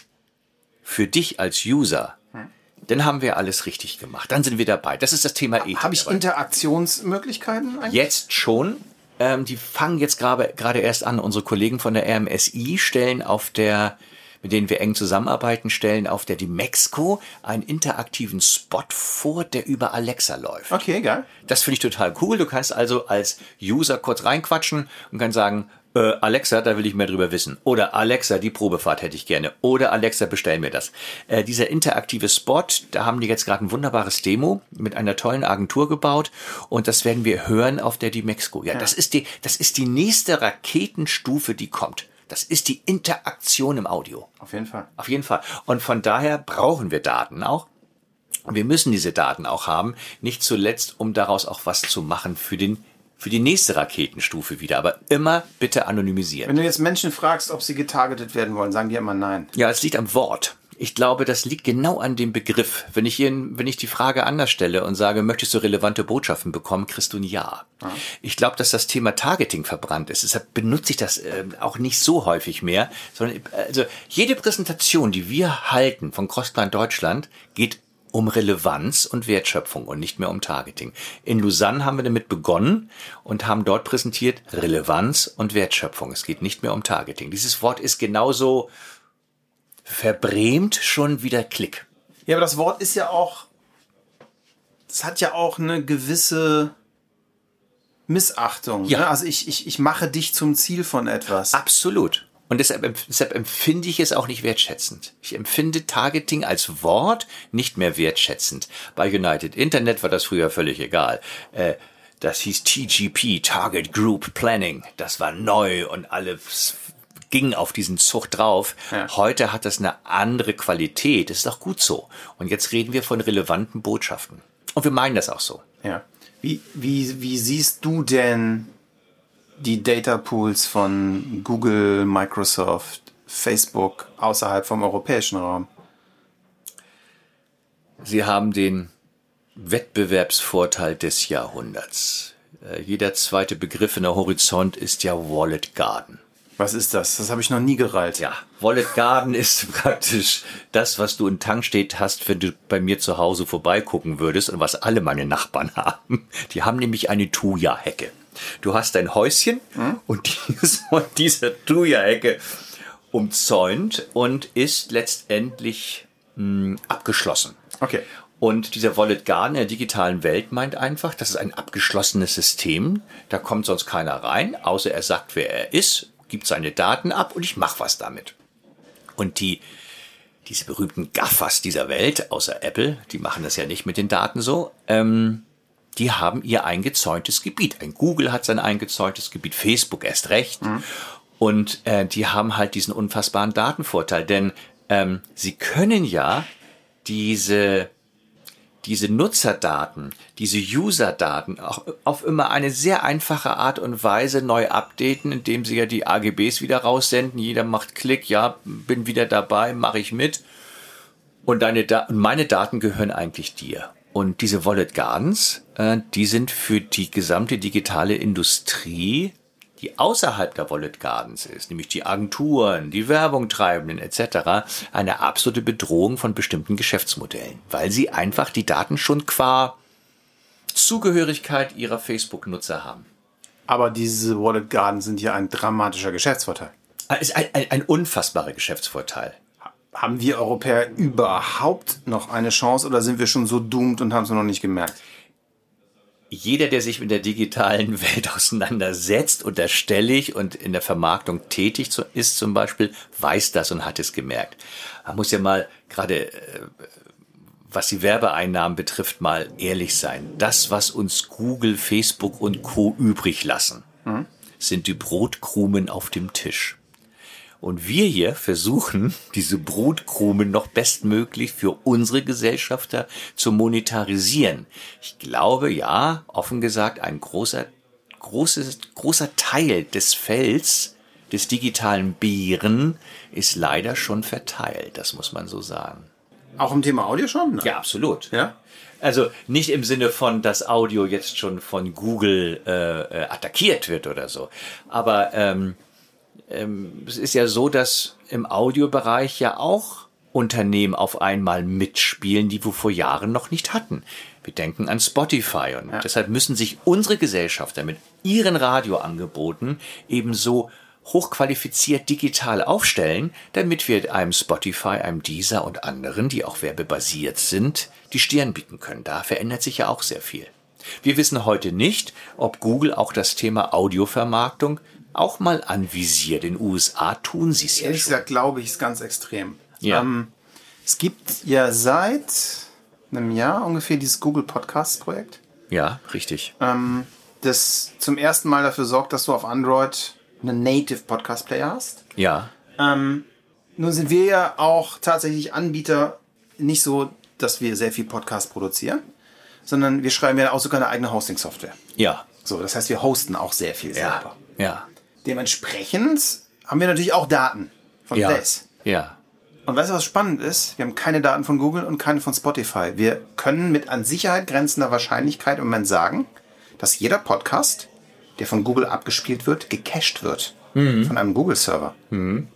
für dich als User, dann haben wir alles richtig gemacht. Dann sind wir dabei. Das ist das Thema Ethik. Habe ich dabei. Interaktionsmöglichkeiten eigentlich? Jetzt schon. Ähm, die fangen jetzt gerade gerade erst an. Unsere Kollegen von der RMSI stellen auf der, mit denen wir eng zusammenarbeiten, stellen auf der Dimexco einen interaktiven Spot vor, der über Alexa läuft. Okay, geil. Das finde ich total cool. Du kannst also als User kurz reinquatschen und kannst sagen, äh, Alexa, da will ich mehr drüber wissen. Oder Alexa, die Probefahrt hätte ich gerne. Oder Alexa, bestell mir das. Äh, dieser interaktive Spot, da haben die jetzt gerade ein wunderbares Demo mit einer tollen Agentur gebaut und das werden wir hören auf der Dimexco. Ja, das ist die, das ist die nächste Raketenstufe, die kommt. Das ist die Interaktion im Audio. Auf jeden Fall. Auf jeden Fall. Und von daher brauchen wir Daten auch. Wir müssen diese Daten auch haben, nicht zuletzt, um daraus auch was zu machen für den für die nächste Raketenstufe wieder, aber immer bitte anonymisieren. Wenn du jetzt Menschen fragst, ob sie getargetet werden wollen, sagen die immer nein. Ja, es liegt am Wort. Ich glaube, das liegt genau an dem Begriff. Wenn ich, hier, wenn ich die Frage anders stelle und sage, möchtest du relevante Botschaften bekommen, kriegst du ein Ja. ja. Ich glaube, dass das Thema Targeting verbrannt ist. Deshalb benutze ich das äh, auch nicht so häufig mehr, sondern also jede Präsentation, die wir halten von Crossplan Deutschland, geht um Relevanz und Wertschöpfung und nicht mehr um Targeting. In Lausanne haben wir damit begonnen und haben dort präsentiert Relevanz und Wertschöpfung. Es geht nicht mehr um Targeting. Dieses Wort ist genauso verbrämt schon wieder Klick. Ja, aber das Wort ist ja auch, das hat ja auch eine gewisse Missachtung. Ja. Ne? Also ich, ich, ich mache dich zum Ziel von etwas. Absolut. Und deshalb, deshalb empfinde ich es auch nicht wertschätzend. Ich empfinde Targeting als Wort nicht mehr wertschätzend. Bei United Internet war das früher völlig egal. Äh, das hieß TGP, Target Group Planning. Das war neu und alle gingen auf diesen Zug drauf. Ja. Heute hat das eine andere Qualität. Das ist auch gut so. Und jetzt reden wir von relevanten Botschaften. Und wir meinen das auch so. Ja. Wie, wie, wie siehst du denn die Data Pools von Google, Microsoft, Facebook außerhalb vom europäischen Raum? Sie haben den Wettbewerbsvorteil des Jahrhunderts. Äh, jeder zweite Begriff in der Horizont ist ja Wallet Garden. Was ist das? Das habe ich noch nie gereilt. Ja, Wallet Garden ist praktisch das, was du in Tankstedt hast, wenn du bei mir zu Hause vorbeigucken würdest und was alle meine Nachbarn haben. Die haben nämlich eine Tuya-Hecke. Du hast dein Häuschen hm? und die ist von dieser Thuja-Ecke umzäunt und ist letztendlich mh, hm, abgeschlossen. Okay. Und dieser Wallet Garden in der digitalen Welt meint einfach, das ist ein abgeschlossenes System. Da kommt sonst keiner rein, außer er sagt, wer er ist, gibt seine Daten ab und ich mache was damit. Und die, diese berühmten Gaffers dieser Welt, außer Apple, die machen das ja nicht mit den Daten so, ähm, die haben ihr eingezäuntes Gebiet. Ein Google hat sein eingezäuntes Gebiet, Facebook erst recht. Mhm. Und äh, die haben halt diesen unfassbaren Datenvorteil, denn ähm, sie können ja diese diese Nutzerdaten, diese Userdaten auch auf immer eine sehr einfache Art und Weise neu updaten, indem sie ja die AGBs wieder raussenden. Jeder macht Klick, ja, bin wieder dabei, mache ich mit. Und deine da meine Daten gehören eigentlich dir. Und diese Wallet Gardens, äh, die sind für die gesamte digitale Industrie, die außerhalb der Wallet Gardens ist, nämlich die Agenturen, die Werbung treibenden etc., eine absolute Bedrohung von bestimmten Geschäftsmodellen, weil sie einfach die Daten schon qua Zugehörigkeit ihrer Facebook-Nutzer haben. Aber diese Wallet Gardens sind ja ein dramatischer Geschäftsvorteil. Ist ein, ein, ein unfassbarer Geschäftsvorteil haben wir Europäer überhaupt noch eine Chance oder sind wir schon so doomed und haben es noch nicht gemerkt? Jeder, der sich mit der digitalen Welt auseinandersetzt, unterstelle ich, und in der Vermarktung tätig ist zum Beispiel, weiß das und hat es gemerkt. Man muss ja mal gerade, äh, was die Werbeeinnahmen betrifft, mal ehrlich sein. Das, was uns Google, Facebook und Co. übrig lassen, mhm. sind die Brotkrumen auf dem Tisch. Und wir hier versuchen, diese Brotkrumen noch bestmöglich für unsere Gesellschafter zu monetarisieren. Ich glaube, ja, offen gesagt, ein großer, großes, großer Teil des Felds des digitalen Bären ist leider schon verteilt. Das muss man so sagen. Auch im Thema Audio schon? Ne? Ja, absolut. Ja. Also nicht im Sinne von, dass Audio jetzt schon von Google äh, äh attackiert wird oder so. Aber ähm, ähm, es ist ja so, dass im Audiobereich ja auch Unternehmen auf einmal mitspielen, die wir vor Jahren noch nicht hatten. Wir denken an Spotify und ja. deshalb müssen sich unsere Gesellschafter mit ihren Radioangeboten ebenso hochqualifiziert digital aufstellen, damit wir einem Spotify, einem Deezer und anderen, die auch werbebasiert sind, die Stirn bieten können. Da verändert sich ja auch sehr viel. Wir wissen heute nicht, ob Google auch das Thema Audiovermarktung auch mal anvisiert. In den USA tun sie es ja Ehrlich schon. gesagt glaube ich es ganz extrem. Ja. Ähm, es gibt ja seit einem Jahr ungefähr dieses Google Podcast Projekt. Ja, richtig. Ähm, das zum ersten Mal dafür sorgt, dass du auf Android einen Native Podcast Player hast. Ja. Ähm, nun sind wir ja auch tatsächlich Anbieter nicht so dass wir sehr viel Podcast produzieren, sondern wir schreiben ja auch sogar eine eigene Hosting-Software. Ja. So, das heißt, wir hosten auch sehr viel Ja. selber. Ja. Dementsprechend haben wir natürlich auch Daten von Ja. Plays. Ja. Und weißt du, was spannend ist? Wir haben keine Daten von Google und keine von Spotify. Wir können mit an Sicherheit grenzender Wahrscheinlichkeit im Moment sagen, dass jeder Podcast, der von Google abgespielt wird, gecached wird. Von einem Google-Server. Bin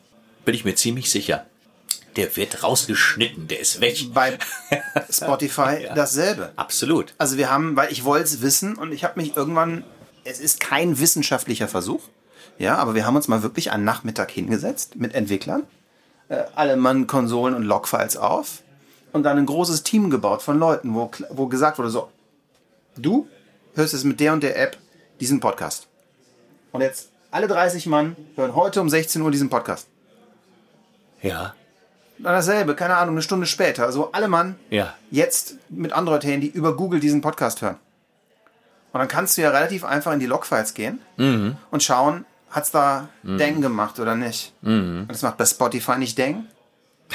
ich mir ziemlich sicher. Der wird rausgeschnitten, der ist weg. Bei Spotify dasselbe. Absolut. Also wir haben, weil ich wollte es wissen und ich habe mich irgendwann, es ist kein wissenschaftlicher Versuch, ja, aber wir haben uns mal wirklich einen Nachmittag hingesetzt mit Entwicklern, äh, alle Mann Konsolen und Logfiles auf und dann ein großes Team gebaut von Leuten, wo, wo gesagt wurde so, du hörst jetzt mit der und der App diesen Podcast. Und jetzt alle 30 Mann hören heute um 16 Uhr diesen Podcast. Ja. Dann dasselbe, keine Ahnung, eine Stunde später. Also alle Mann Ja. jetzt mit Android-Handy über Google diesen Podcast hören. Und dann kannst du ja relativ einfach in die Logfiles gehen und schauen, hat's da Deng gemacht oder nicht. Und es macht bei Spotify nicht Deng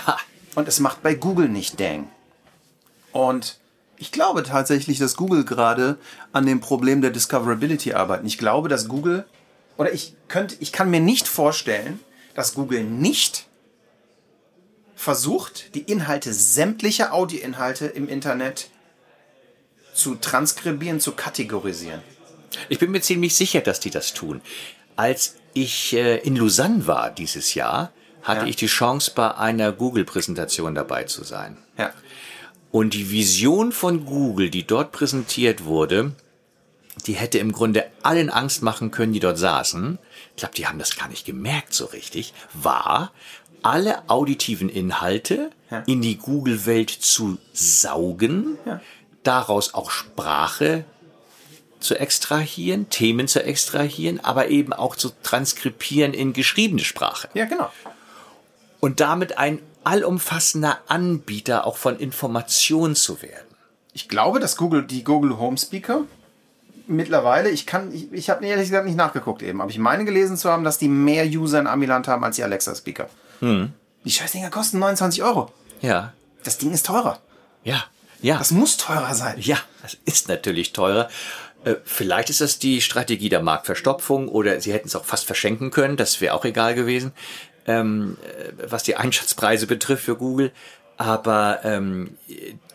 Ha. und es macht bei Google nicht Deng. Und ich glaube tatsächlich, dass Google gerade an dem Problem der Discoverability arbeitet. Ich glaube, dass Google, oder ich könnte, ich kann mir nicht vorstellen, dass Google nicht versucht, die Inhalte sämtlicher Audioinhalte im Internet zu transkribieren, zu kategorisieren. Ich bin mir ziemlich sicher, dass die das tun. Als ich äh, in Lausanne war dieses Jahr, hatte Ja. ich die Chance, bei einer Google-Präsentation dabei zu sein. Ja. Und die Vision von Google, die dort präsentiert wurde, die hätte im Grunde allen Angst machen können, die dort saßen. Ich glaube, die haben das gar nicht gemerkt so richtig. War, alle auditiven Inhalte Ja. in die Google-Welt zu saugen, Ja. daraus auch Sprache zu extrahieren, Themen zu extrahieren, aber eben auch zu transkribieren in geschriebene Sprache Ja, genau. und damit ein allumfassender Anbieter auch von Informationen zu werden. Ich glaube, dass Google, die Google Home Speaker mittlerweile, ich kann, ich, ich habe ehrlich gesagt nicht nachgeguckt eben, aber ich meine gelesen zu haben, dass die mehr User in Amiland haben als die Alexa Speaker. Die Scheißdinger kosten 29 Euro. Ja, Das Ding ist teurer. ja, ja. Das muss teurer sein. Ja, das ist natürlich teurer. Äh, Vielleicht ist das die Strategie der Marktverstopfung oder sie hätten es auch fast verschenken können, das wäre auch egal gewesen, ähm, äh, was die Einschätzpreise betrifft für Google. Aber ähm,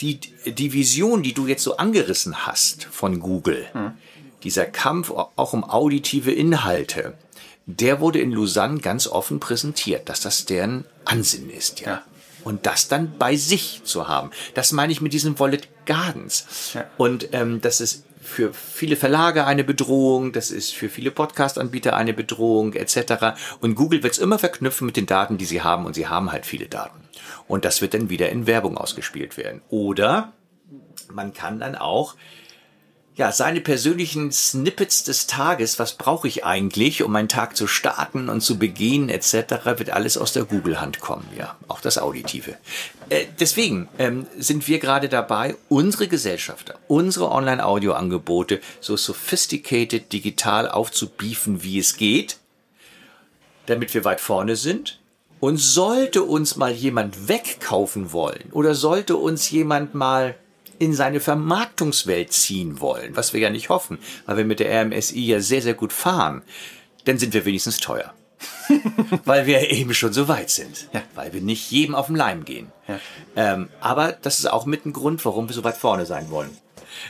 die, die Vision, die du jetzt so angerissen hast von Google, dieser Kampf auch um auditive Inhalte, der wurde in Lausanne ganz offen präsentiert, dass das deren Ansinnen ist, ja. Ja. Und das dann bei sich zu haben. Das meine ich mit diesem Wallet Gardens. Ja. Und ähm, das ist für viele Verlage eine Bedrohung, das ist für viele Podcast-Anbieter eine Bedrohung etc. Und Google wird es immer verknüpfen mit den Daten, die sie haben. Und sie haben halt viele Daten. Und das wird dann wieder in Werbung ausgespielt werden. Oder man kann dann auch ja, seine persönlichen Snippets des Tages, was brauche ich eigentlich, um meinen Tag zu starten und zu begehen etc., wird alles aus der Google-Hand kommen, ja, auch das Auditive. Äh, deswegen ähm, sind wir gerade dabei, unsere Gesellschafter, unsere Online-Audio-Angebote so sophisticated digital aufzubiefen, wie es geht, damit wir weit vorne sind. Und sollte uns mal jemand wegkaufen wollen oder sollte uns jemand mal in seine Vermarktungswelt ziehen wollen, was wir ja nicht hoffen, weil wir mit der RMSI ja sehr, sehr gut fahren, dann sind wir wenigstens teuer. weil wir eben schon so weit sind. Ja. Weil wir nicht jedem auf den Leim gehen. Ja. Ähm, aber das ist auch mit ein Grund, warum wir so weit vorne sein wollen.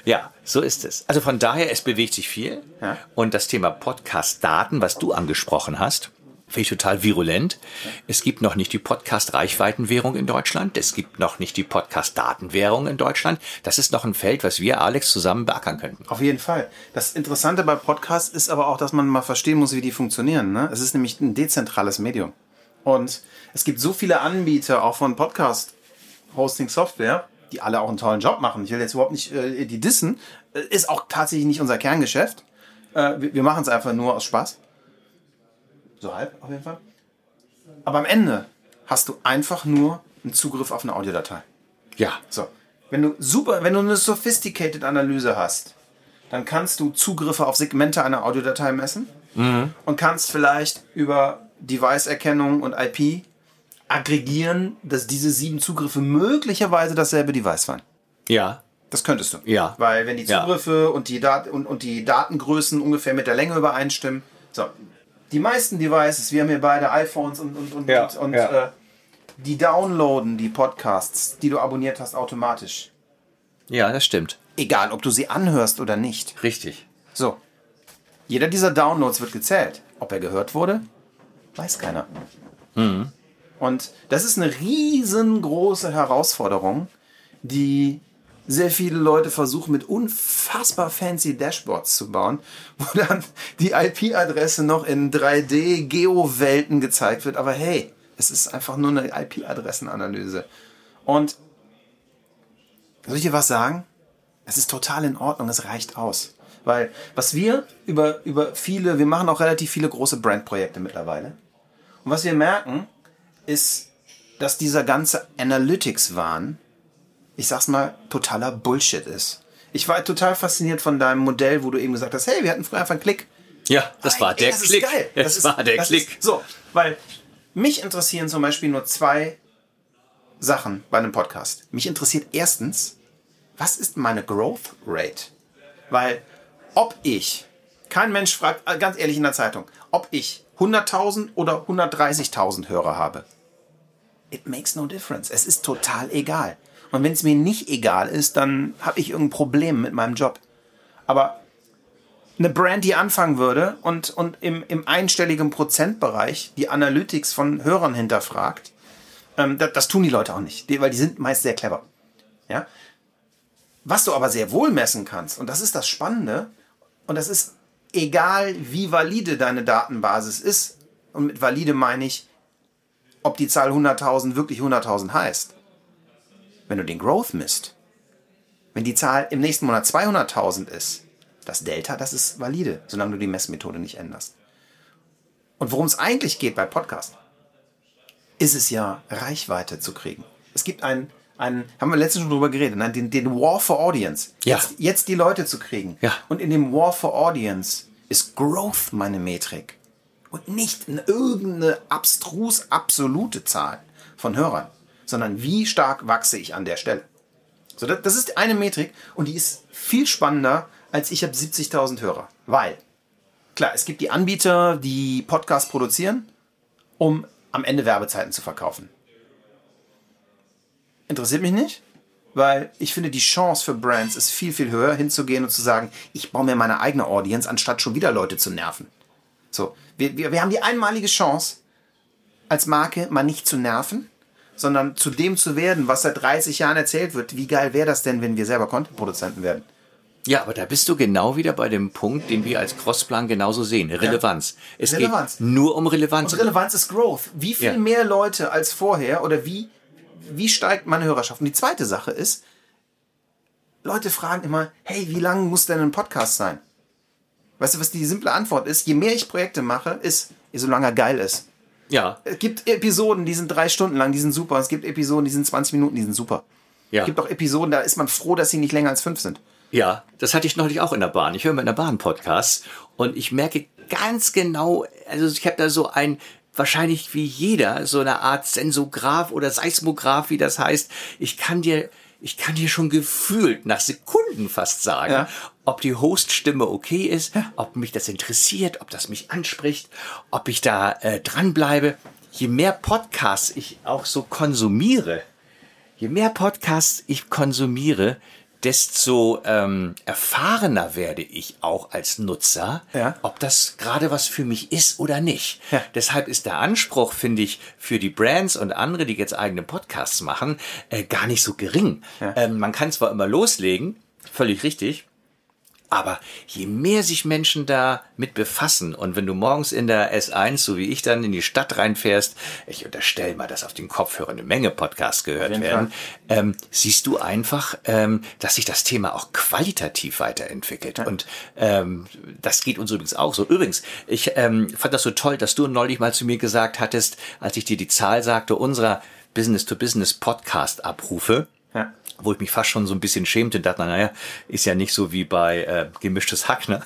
Ja, so ist es. Also von daher, es bewegt sich viel. Ja. Und das Thema Podcast-Daten, was du angesprochen hast, finde ich total virulent. Es gibt noch nicht die Podcast-Reichweitenwährung in Deutschland. Es gibt noch nicht die Podcast-Datenwährung in Deutschland. Das ist noch ein Feld, was wir, Alex, zusammen beackern könnten. Auf jeden Fall. Das Interessante bei Podcasts ist aber auch, dass man mal verstehen muss, wie die funktionieren. Ne? Es ist nämlich ein dezentrales Medium. Und es gibt so viele Anbieter auch von Podcast-Hosting-Software, die alle auch einen tollen Job machen. Ich will jetzt überhaupt nicht äh, die dissen. Äh, Ist auch tatsächlich nicht unser Kerngeschäft. Äh, wir wir machen es einfach nur aus Spaß. So halb, auf jeden Fall. Aber am Ende hast du einfach nur einen Zugriff auf eine Audiodatei. Ja. So, wenn du super, wenn du eine sophisticated Analyse hast, dann kannst du Zugriffe auf Segmente einer Audiodatei messen und kannst vielleicht über Device-Erkennung und IP aggregieren, dass diese sieben Zugriffe möglicherweise dasselbe Device waren. Ja. Das könntest du. Ja. Weil wenn die Ja. Zugriffe und, die Dat und, und die Datengrößen ungefähr mit der Länge übereinstimmen. So. Die meisten Devices, wir haben hier beide iPhones und, und, und, Ja, und, ja. Äh, die downloaden die Podcasts, die du abonniert hast, automatisch. Ja, das stimmt. Egal, ob du sie anhörst oder nicht. Richtig. So. Jeder dieser Downloads wird gezählt. Ob er gehört wurde, weiß keiner. Und das ist eine riesengroße Herausforderung, die sehr viele Leute versuchen mit unfassbar fancy Dashboards zu bauen, wo dann die IP-Adresse noch in 3D-Geo-Welten gezeigt wird. Aber hey, es ist einfach nur eine IP-Adressenanalyse. Und soll ich dir was sagen? Es ist total in Ordnung, es reicht aus. Weil was wir über, über viele, wir machen auch relativ viele große Brandprojekte mittlerweile. Und was wir merken, ist, dass dieser ganze Analytics-Wahn, ich sag's mal, totaler Bullshit ist. Ich war total fasziniert von deinem Modell, wo du eben gesagt hast, hey, wir hatten früher einfach einen Klick. Ja, das war Ey, der das Klick. Ist geil. Das, ist- war der das Klick. Ist, so, weil mich interessieren zum Beispiel nur zwei Sachen bei einem Podcast. Mich interessiert erstens, was ist meine Growth Rate? Weil ob ich, kein Mensch fragt, äh, ganz ehrlich in der Zeitung, ob ich 100.000 oder 130.000 Hörer habe. It makes no difference. Es ist total egal. Und wenn es mir nicht egal ist, dann habe ich irgendein Problem mit meinem Job. Aber eine Brand, die anfangen würde und, und im, im einstelligen Prozentbereich die Analytics von Hörern hinterfragt, ähm, das, das tun die Leute auch nicht, weil die sind meist sehr clever. Ja? Was du aber sehr wohl messen kannst, und das ist das Spannende, und das ist egal, wie valide deine Datenbasis ist, und mit valide meine ich, ob die Zahl 100.000 wirklich 100.000 heißt. Wenn du den Growth misst, wenn die Zahl im nächsten Monat 200.000 ist, das Delta, das ist valide, solange du die Messmethode nicht änderst. Und worum es eigentlich geht bei Podcast, ist es ja, Reichweite zu kriegen. Es gibt einen, einen haben wir letztens schon drüber geredet, ne? den, den War for Audience. Ja. Jetzt, jetzt die Leute zu kriegen. Ja. Und in dem War for Audience ist Growth meine Metrik. Und nicht eine- irgendeine abstrus absolute Zahl von Hörern, sondern wie stark wachse ich an der Stelle. So, das, ist eine Metrik und die ist viel spannender als ich habe 70.000 Hörer. Weil, klar, es gibt die Anbieter, die Podcasts produzieren, um am Ende Werbezeiten zu verkaufen. Interessiert mich nicht, weil ich finde, die Chance für Brands ist viel, viel höher, hinzugehen und zu sagen, ich baue mir meine eigene Audience, anstatt schon wieder Leute zu nerven. So, wir, wir, wir haben die einmalige Chance, als Marke mal nicht zu nerven, sondern zu dem zu werden, was seit 30 Jahren erzählt wird. Wie geil wäre das denn, wenn wir selber Content-Produzenten werden? Ja, aber da bist du genau wieder bei dem Punkt, den wir als Crossplan genauso sehen. Relevanz. Es Relevanz. geht nur um Relevanz. Und Relevanz ist Growth. Wie viel Ja. mehr Leute als vorher oder wie, wie steigt meine Hörerschaft? Und die zweite Sache ist, Leute fragen immer, hey, wie lang muss denn ein Podcast sein? Weißt du, was die simple Antwort ist? Je mehr ich Projekte mache, ist, solange er geil ist. Ja, Es gibt Episoden, die sind drei Stunden lang, die sind super. Es gibt Episoden, die sind 20 Minuten, die sind super. Ja. Es gibt auch Episoden, da ist man froh, dass sie nicht länger als fünf sind. ja, das hatte ich neulich auch in der Bahn. Ich höre mal in der Bahn Podcasts und ich merke ganz genau, also ich habe da so ein wahrscheinlich wie jeder so eine Art Sensograph oder Seismograph, wie das heißt. Ich kann dir ich kann dir schon gefühlt nach Sekunden fast sagen, Ja. ob die Hoststimme okay ist, ob mich das interessiert, ob das mich anspricht, ob ich da äh, dranbleibe. Je mehr Podcasts ich auch so konsumiere, je mehr Podcasts ich konsumiere, desto ähm, erfahrener werde ich auch als Nutzer, Ja. ob das gerade was für mich ist oder nicht. Ja. Deshalb ist der Anspruch, finde ich, für die Brands und andere, die jetzt eigene Podcasts machen, äh, gar nicht so gering. Ähm, man kann zwar immer loslegen, völlig richtig, aber je mehr sich Menschen da mit befassen und wenn du morgens in der S1, so wie ich dann in die Stadt reinfährst, ich unterstelle mal, dass auf den Kopfhörern eine Menge Podcasts gehört werden, ähm, siehst du einfach, ähm, dass sich das Thema auch qualitativ weiterentwickelt. Und ähm, das geht uns übrigens auch so. Übrigens, ich ähm, fand das so toll, dass du neulich mal zu mir gesagt hattest, als ich dir die Zahl sagte, unserer Business-to-Business-Podcast-Abrufe, Ja. Wo ich mich fast schon so ein bisschen schämte und dachte, naja, ist ja nicht so wie bei äh, gemischtes Hack, ne?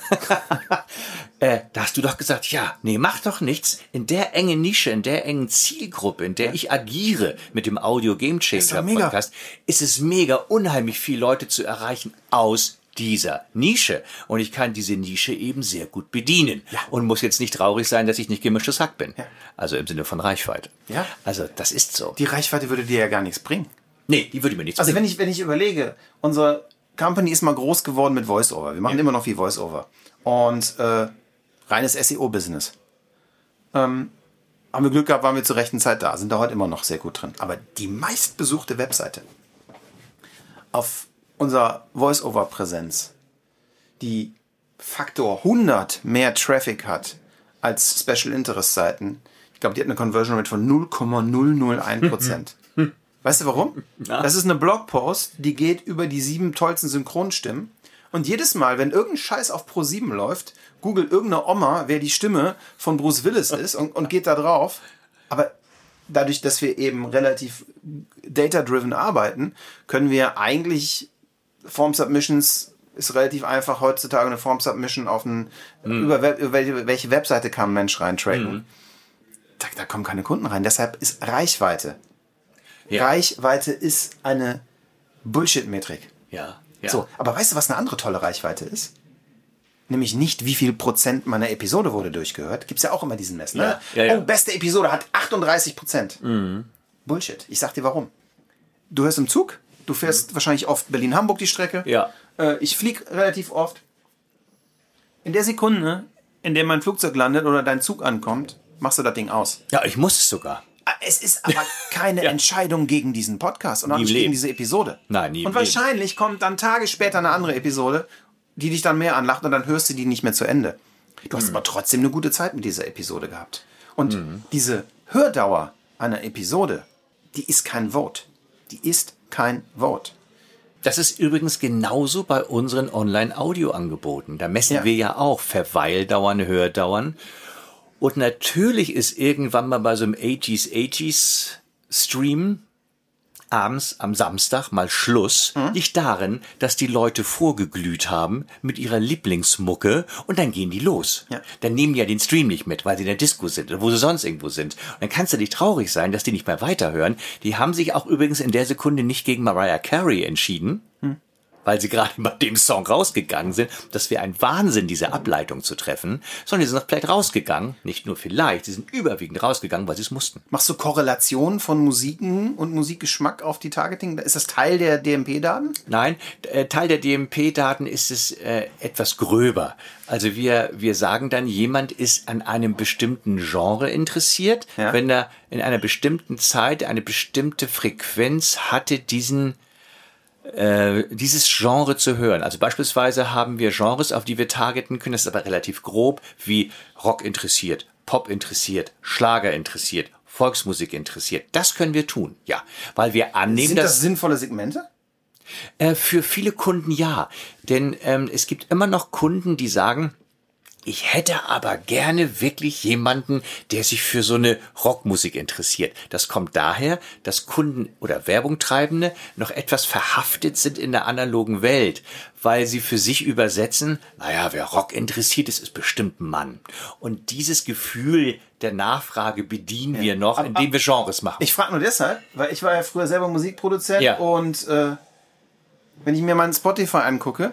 äh, da hast du doch gesagt, ja, nee, mach doch nichts. In der engen Nische, in der engen Zielgruppe, in der ich agiere mit dem Audio Game Changer mega. Podcast, ist es mega unheimlich viele Leute zu erreichen aus dieser Nische. Und ich kann diese Nische eben sehr gut bedienen. Und muss jetzt nicht traurig sein, dass ich nicht gemischtes Hack bin. Also im Sinne von Reichweite. Ja. Also das ist so. Die Reichweite würde dir ja gar nichts bringen. Nee, die würde mir nichts Also wenn ich, wenn ich überlege, unsere Company ist mal groß geworden mit Voice-Over. Wir machen immer noch viel Voice-Over. Und äh, reines SEO-Business. Ähm, haben wir Glück gehabt, waren wir zur rechten Zeit da. Sind da heute immer noch sehr gut drin. Aber die meistbesuchte Webseite auf unserer Voice-Over-Präsenz, die Faktor 100 mehr Traffic hat als Special Interest Seiten, ich glaube, die hat eine Conversion Rate von 0,001 Prozent. Weißt du warum? Das ist eine Blogpost, die geht über die sieben tollsten Synchronstimmen. Und jedes Mal, wenn irgendein Scheiß auf Pro 7 läuft, googelt irgendeine Oma, wer die Stimme von Bruce Willis ist und, und geht da drauf. Aber dadurch, dass wir eben relativ data-driven arbeiten, können wir eigentlich Form Submissions ist relativ einfach heutzutage eine Form Submission auf ein, über, Web, über welche, Webseite kann ein Mensch reintracken. Da, da kommen keine Kunden rein. Deshalb ist Reichweite. Ja. Reichweite ist eine Bullshit-Metrik. Ja. ja. So, aber weißt du, was eine andere tolle Reichweite ist? Nämlich nicht, wie viel Prozent meiner Episode wurde durchgehört. Gibt's ja auch immer diesen Messen. Ne? Ja, ja, ja. Oh, beste Episode hat 38 Prozent. Bullshit. Ich sag dir warum. Du hörst im Zug, du fährst wahrscheinlich oft Berlin-Hamburg die Strecke. Ja. Äh, ich flieg relativ oft. In der Sekunde, in der mein Flugzeug landet oder dein Zug ankommt, machst du das Ding aus. Ja, ich muss es sogar. Es ist aber keine Entscheidung gegen diesen Podcast und auch Nie nicht gegen diese Episode. Nein, nie Und wahrscheinlich kommt dann Tage später eine andere Episode, die dich dann mehr anlacht und dann hörst du die nicht mehr zu Ende. Du Mhm. hast aber trotzdem eine gute Zeit mit dieser Episode gehabt. Und diese Hördauer einer Episode, die ist kein Vote. Die ist kein Vote. Das ist übrigens genauso bei unseren Online-Audio-Angeboten. Da messen Ja. wir ja auch Verweildauern, Hördauern. Und natürlich ist irgendwann mal bei so einem 80s, 80s Stream abends am Samstag mal Schluss. Mhm. Liegt darin, dass die Leute vorgeglüht haben mit ihrer Lieblingsmucke und dann gehen die los. Ja. Dann nehmen die ja den Stream nicht mit, weil sie in der Disco sind oder wo sie sonst irgendwo sind. Und dann kannst du nicht traurig sein, dass die nicht mehr weiterhören. Die haben sich auch übrigens in der Sekunde nicht gegen Mariah Carey entschieden, weil sie gerade bei dem Song rausgegangen sind. Das wäre ein Wahnsinn, diese Ableitung zu treffen. Sondern die sind vielleicht rausgegangen, nicht nur vielleicht, sie sind überwiegend rausgegangen, weil sie es mussten. Machst du Korrelationen von Musiken und Musikgeschmack auf die Targeting? Ist das Teil der DMP-Daten? Nein, äh, Teil der DMP-Daten ist es äh, etwas gröber. Also wir, wir sagen dann, jemand ist an einem bestimmten Genre interessiert, Ja. wenn er in einer bestimmten Zeit eine bestimmte Frequenz hatte, diesen äh, dieses Genre zu hören. Also beispielsweise haben wir Genres, auf die wir targeten können, das ist aber relativ grob, wie Rock interessiert, Pop interessiert, Schlager interessiert, Volksmusik interessiert. Das können wir tun, ja, weil wir annehmen, Sind dass das sinnvolle Segmente? äh, für viele Kunden ja. Denn ähm, es gibt immer noch Kunden, die sagen, ich hätte aber gerne wirklich jemanden, der sich für so eine Rockmusik interessiert. Das kommt daher, dass Kunden oder Werbungtreibende noch etwas verhaftet sind in der analogen Welt, weil sie für sich übersetzen, naja, wer Rock interessiert ist, ist bestimmt ein Mann. Und dieses Gefühl der Nachfrage bedienen wir noch, indem wir Genres machen. Ich frage nur deshalb, weil ich war ja früher selber Musikproduzent Ja. und äh, wenn ich mir meinen Spotify angucke,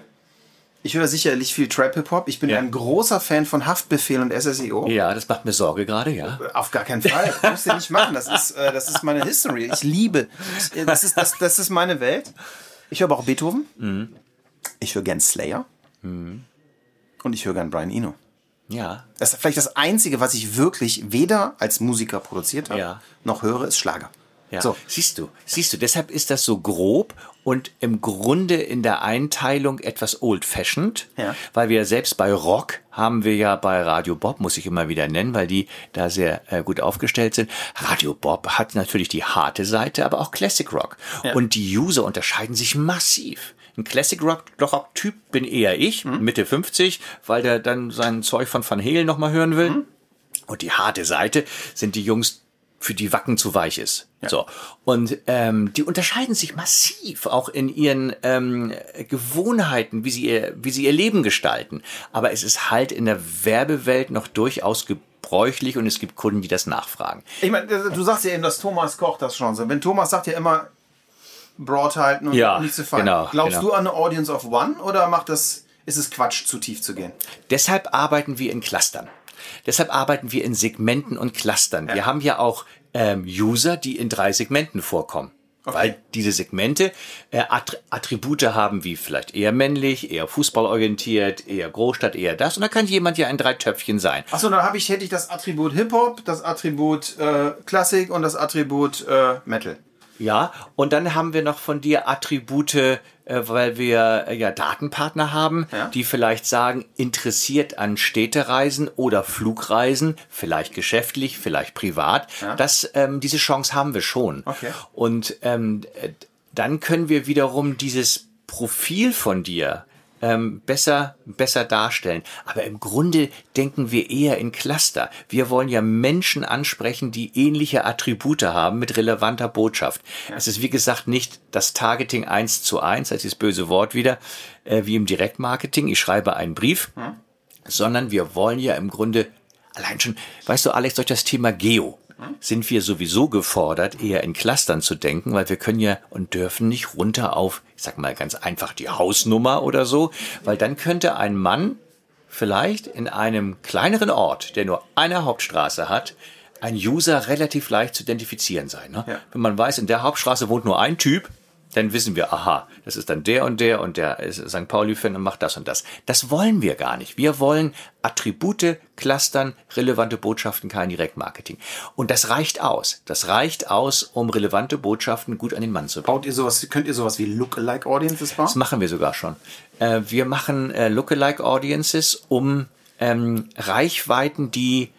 ich höre sicherlich viel Trap-Hip-Hop. Ich bin Ja. ein großer Fan von Haftbefehl und SSEO. ja, das macht mir Sorge gerade, ja. Auf gar keinen Fall. Das musst du nicht machen. Das ist, äh, das ist meine History. Ich liebe. Ich, äh, das, ist, das, das ist meine Welt. Ich höre auch Beethoven. Mhm. Ich höre gern Slayer. Und ich höre gern Brian Eno. Ja, Das ist vielleicht das Einzige, was ich wirklich weder als Musiker produziert habe, Ja. noch höre, ist Schlager. Ja, So. siehst du, siehst du, deshalb ist das so grob und im Grunde in der Einteilung etwas old-fashioned, Ja. weil wir selbst bei Rock haben wir ja bei Radio Bob, muss ich immer wieder nennen, weil die da sehr äh, gut aufgestellt sind. Radio Bob hat natürlich die harte Seite, aber auch Classic Rock. Ja. Und die User unterscheiden sich massiv. Ein Classic Rock, Rock Typ bin eher ich, Mhm. Mitte 50, weil der dann sein Zeug von Van Halen nochmal hören will. Mhm. Und die harte Seite sind die Jungs, für die Wacken zu weich ist. Ja. So. Und ähm, die unterscheiden sich massiv auch in ihren ähm, Gewohnheiten, wie sie, ihr, wie sie ihr Leben gestalten. Aber es ist halt in der Werbewelt noch durchaus gebräuchlich und es gibt Kunden, die das nachfragen. Ich meine, du sagst ja eben, dass Thomas Koch das schon so. Wenn Thomas sagt ja immer, Broad halten und ja, nicht zu fallen. Genau, Glaubst genau. du an eine Audience of One oder macht das, ist es Quatsch, zu tief zu gehen? Deshalb arbeiten wir in Clustern. Deshalb arbeiten wir in Segmenten und Clustern. Ja. Wir haben ja auch ähm, User, die in drei Segmenten vorkommen. Okay. Weil diese Segmente äh, Attribute haben wie vielleicht eher männlich, eher fußballorientiert, eher Großstadt, eher das. Und da kann jemand ja ein Dreitöpfchen sein. Achso, dann habe ich, hätte ich das Attribut Hip-Hop, das Attribut äh, Klassik und das Attribut äh, Metal. Ja, und dann haben wir noch von dir Attribute, äh, weil wir äh, ja Datenpartner haben, ja. die vielleicht sagen, interessiert an Städtereisen oder Flugreisen, vielleicht geschäftlich, vielleicht privat. Ja. Das, ähm, diese Chance haben wir schon. Okay. Und ähm, dann können wir wiederum dieses Profil von dir ähm, besser, besser darstellen. Aber im Grunde denken wir eher in Cluster. Wir wollen ja Menschen ansprechen, die ähnliche Attribute haben mit relevanter Botschaft. Ja. Es ist wie gesagt nicht das Targeting eins zu eins, als das böse Wort wieder, äh, wie im Direktmarketing. Ich schreibe einen Brief, hm. sondern wir wollen ja im Grunde allein schon, weißt du, Alex, durch das Thema Geo sind wir sowieso gefordert, eher in Clustern zu denken, weil wir können ja und dürfen nicht runter auf, ich sag mal ganz einfach, die Hausnummer oder so, weil dann könnte ein Mann vielleicht in einem kleineren Ort, der nur eine Hauptstraße hat, ein User relativ leicht zu identifizieren sein. Ne? Ja. Wenn man weiß, in der Hauptstraße wohnt nur ein Typ, dann wissen wir, aha, das ist dann der und der und der ist St. Pauli-Fan und macht das und das. Das wollen wir gar nicht. Wir wollen Attribute, Clustern, relevante Botschaften, kein Direktmarketing. Und das reicht aus. Das reicht aus, um relevante Botschaften gut an den Mann zu bringen. Baut ihr sowas, könnt ihr sowas wie Lookalike Audiences bauen? Das machen wir sogar schon. Äh, wir machen äh, Lookalike Audiences, um ähm, Reichweiten, die,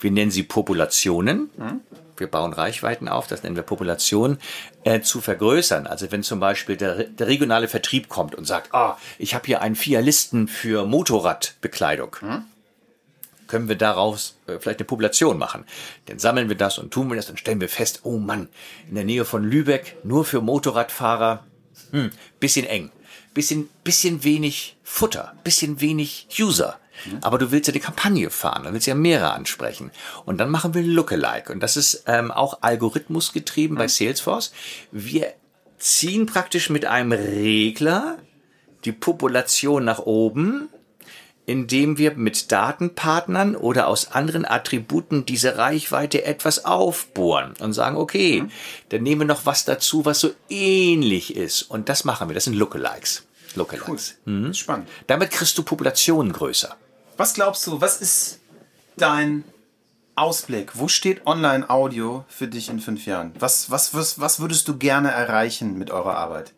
wir nennen sie Populationen, hm? Wir bauen Reichweiten auf, das nennen wir Population, äh, zu vergrößern. Also wenn zum Beispiel der, der regionale Vertrieb kommt und sagt, ah, ich habe hier einen Fialisten für Motorradbekleidung. Hm? Können wir daraus äh, vielleicht eine Population machen? Dann sammeln wir das und tun wir das und stellen wir fest, oh Mann, in der Nähe von Lübeck nur für Motorradfahrer, hm, bisschen eng, bisschen, bisschen wenig Futter, bisschen wenig User. Aber du willst ja die Kampagne fahren, du willst ja mehrere ansprechen. Und dann machen wir Lookalike. Und das ist ähm, auch algorithmusgetrieben mhm. bei Salesforce. Wir ziehen praktisch mit einem Regler die Population nach oben, indem wir mit Datenpartnern oder aus anderen Attributen diese Reichweite etwas aufbohren und sagen, okay, mhm. dann nehmen wir noch was dazu, was so ähnlich ist. Und das machen wir. Das sind Lookalikes. Lookalikes. Cool. Mhm. Spannend. Damit kriegst du Populationen größer. Was glaubst du, was ist dein Ausblick? Wo steht Online-Audio für dich in fünf Jahren? Was, was, was, was würdest du gerne erreichen mit eurer Arbeit?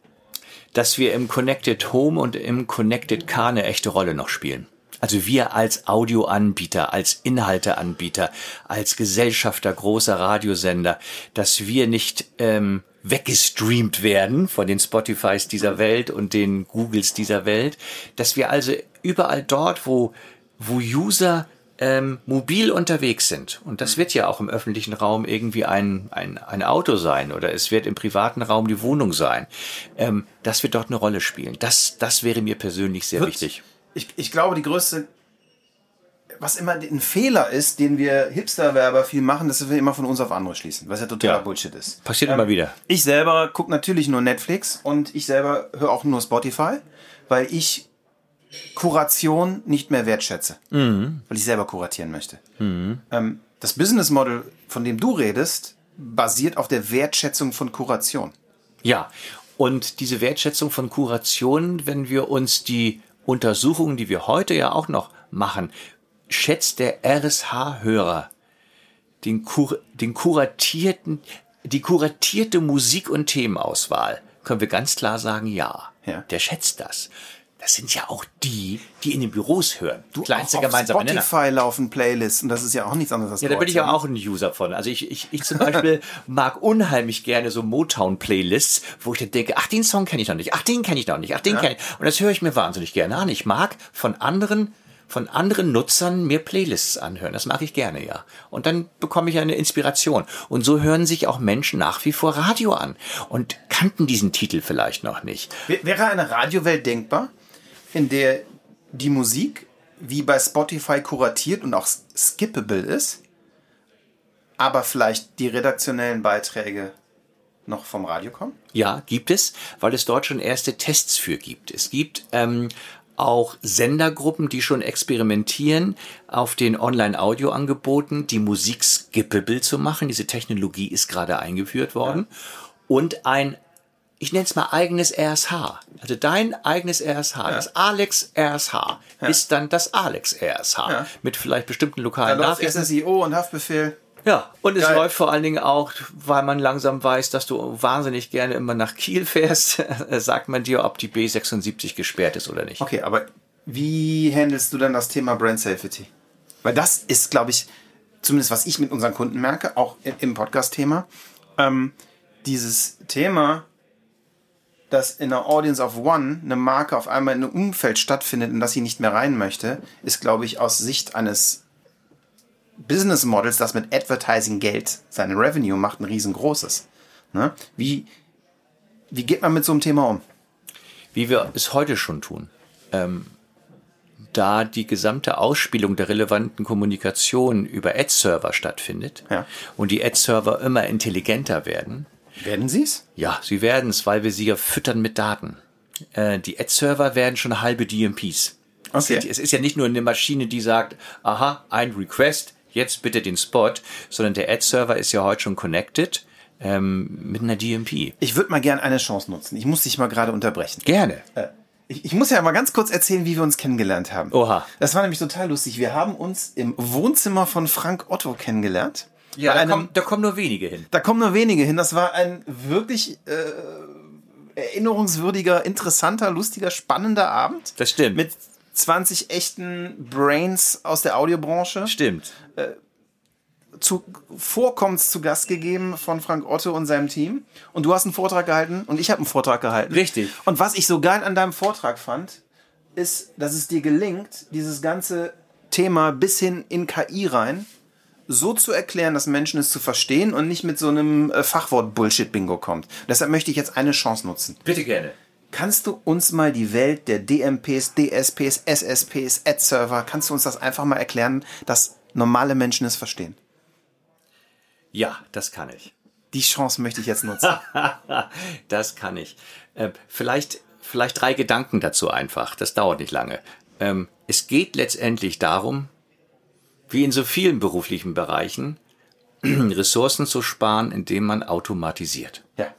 Dass wir im Connected Home und im Connected Car eine echte Rolle noch spielen. Also wir als Audioanbieter, als Inhalteanbieter, als Gesellschafter großer Radiosender, dass wir nicht ähm, weggestreamt werden von den Spotifys dieser Welt und den Googles dieser Welt, dass wir also überall dort, wo wo User ähm, mobil unterwegs sind. Und das wird ja auch im öffentlichen Raum irgendwie ein, ein, ein Auto sein oder es wird im privaten Raum die Wohnung sein. Ähm, das wird dort eine Rolle spielen. Das, das wäre mir persönlich sehr wird, wichtig. Ich, ich glaube, die größte, was immer ein Fehler ist, den wir Hipster-Werber viel machen, dass wir immer von uns auf andere schließen, was ja totaler ja. Bullshit ist. Passiert ähm, immer wieder. Ich selber gucke natürlich nur Netflix und ich selber höre auch nur Spotify, weil ich Kuration nicht mehr wertschätze, mhm. weil ich selber kuratieren möchte. Mhm. Ähm, das Business Model, von dem du redest, basiert auf der Wertschätzung von Kuration. Ja, und diese Wertschätzung von Kuration, wenn wir uns die Untersuchungen, die wir heute ja auch noch machen, schätzt der RSH-Hörer den, Kur den kuratierten, die kuratierte Musik- und Themenauswahl, können wir ganz klar sagen, ja. ja. Der schätzt das. Das sind ja auch die, die in den Büros hören. Du, Kleinster auf gemeinsamer Nenner. Spotify laufen Playlists und das ist ja auch nichts anderes als Ja, da bin ich ja auch ein User von. Also ich, ich, ich zum Beispiel mag unheimlich gerne so Motown-Playlists, wo ich dann denke, ach, den Song kenne ich noch nicht, ach, den kenne ich noch nicht, ach, den ja. kenne ich. Und das höre ich mir wahnsinnig gerne an. Ich mag von anderen von anderen Nutzern mir Playlists anhören. Das mag ich gerne, ja. Und dann bekomme ich eine Inspiration. Und so hören sich auch Menschen nach wie vor Radio an und kannten diesen Titel vielleicht noch nicht. Wäre eine Radiowelt denkbar, in der die Musik wie bei Spotify kuratiert und auch skippable ist, aber vielleicht die redaktionellen Beiträge noch vom Radio kommen? Ja, gibt es, weil es dort schon erste Tests für gibt. Es gibt ähm, auch Sendergruppen, die schon experimentieren, auf den Online-Audio-Angeboten die Musik skippable zu machen. Diese Technologie ist gerade eingeführt worden. Ja. Und ein, ich nenne es mal eigenes RSH. Also dein eigenes RSH, ja. das Alex RSH, ja. ist dann das Alex RSH. Mit vielleicht bestimmten lokalen da Nachrichten. SSIO und Haftbefehl. Ja, und es Geil. läuft vor allen Dingen auch, weil man langsam weiß, dass du wahnsinnig gerne immer nach Kiel fährst, sagt man dir, ob die B76 gesperrt ist oder nicht. Okay, aber wie handelst du dann das Thema Brand Safety? Weil das ist, glaube ich, zumindest was ich mit unseren Kunden merke, auch im Podcast-Thema, ähm, dieses Thema, dass in einer Audience of One eine Marke auf einmal in einem Umfeld stattfindet, in das sie nicht mehr rein möchte, ist, glaube ich, aus Sicht eines Business Models, das mit Advertising Geld seine Revenue macht, ein riesengroßes. Ne? Wie, wie geht man mit so einem Thema um? Wie wir es heute schon tun. Ähm, da die gesamte Ausspielung der relevanten Kommunikation über Ad-Server stattfindet ja. und die Ad-Server immer intelligenter werden. Werden sie es? Ja, sie werden es, weil wir sie ja füttern mit Daten. Äh, die Ad-Server werden schon halbe DMPs. Okay. Es ist ja nicht nur eine Maschine, die sagt, aha, ein Request, jetzt bitte den Spot, sondern der Ad-Server ist ja heute schon connected ähm, mit einer DMP. Ich würde mal gerne eine Chance nutzen. Ich muss dich mal gerade unterbrechen. Gerne. Äh, ich, ich, muss ja mal ganz kurz erzählen, wie wir uns kennengelernt haben. Oha. Das war nämlich total lustig. Wir haben uns im Wohnzimmer von Frank Otto kennengelernt. Ja, da, einem, kommen, da kommen nur wenige hin. Da kommen nur wenige hin. Das war ein wirklich äh, erinnerungswürdiger, interessanter, lustiger, spannender Abend. Das stimmt. Mit 20 echten Brains aus der Audiobranche. Stimmt. Äh, zu Vorkommens zu Gast gegeben von Frank Otto und seinem Team. Und du hast einen Vortrag gehalten und ich habe einen Vortrag gehalten. Richtig. Und was ich so geil an deinem Vortrag fand, ist, dass es dir gelingt, dieses ganze Thema bis hin in KI rein so zu erklären, dass Menschen es zu verstehen und nicht mit so einem äh, Fachwort-Bullshit-Bingo kommt. Deshalb möchte ich jetzt eine Chance nutzen. Bitte gerne. Kannst du uns mal die Welt der DMPs, DSPs, SSPs, Ad-Server, kannst du uns das einfach mal erklären, dass normale Menschen es verstehen? Ja, das kann ich. Die Chance möchte ich jetzt nutzen. das kann ich. Äh, vielleicht, vielleicht drei Gedanken dazu einfach. Das dauert nicht lange. Ähm, es geht letztendlich darum, wie in so vielen beruflichen Bereichen, Ressourcen zu sparen, indem man automatisiert. Ja.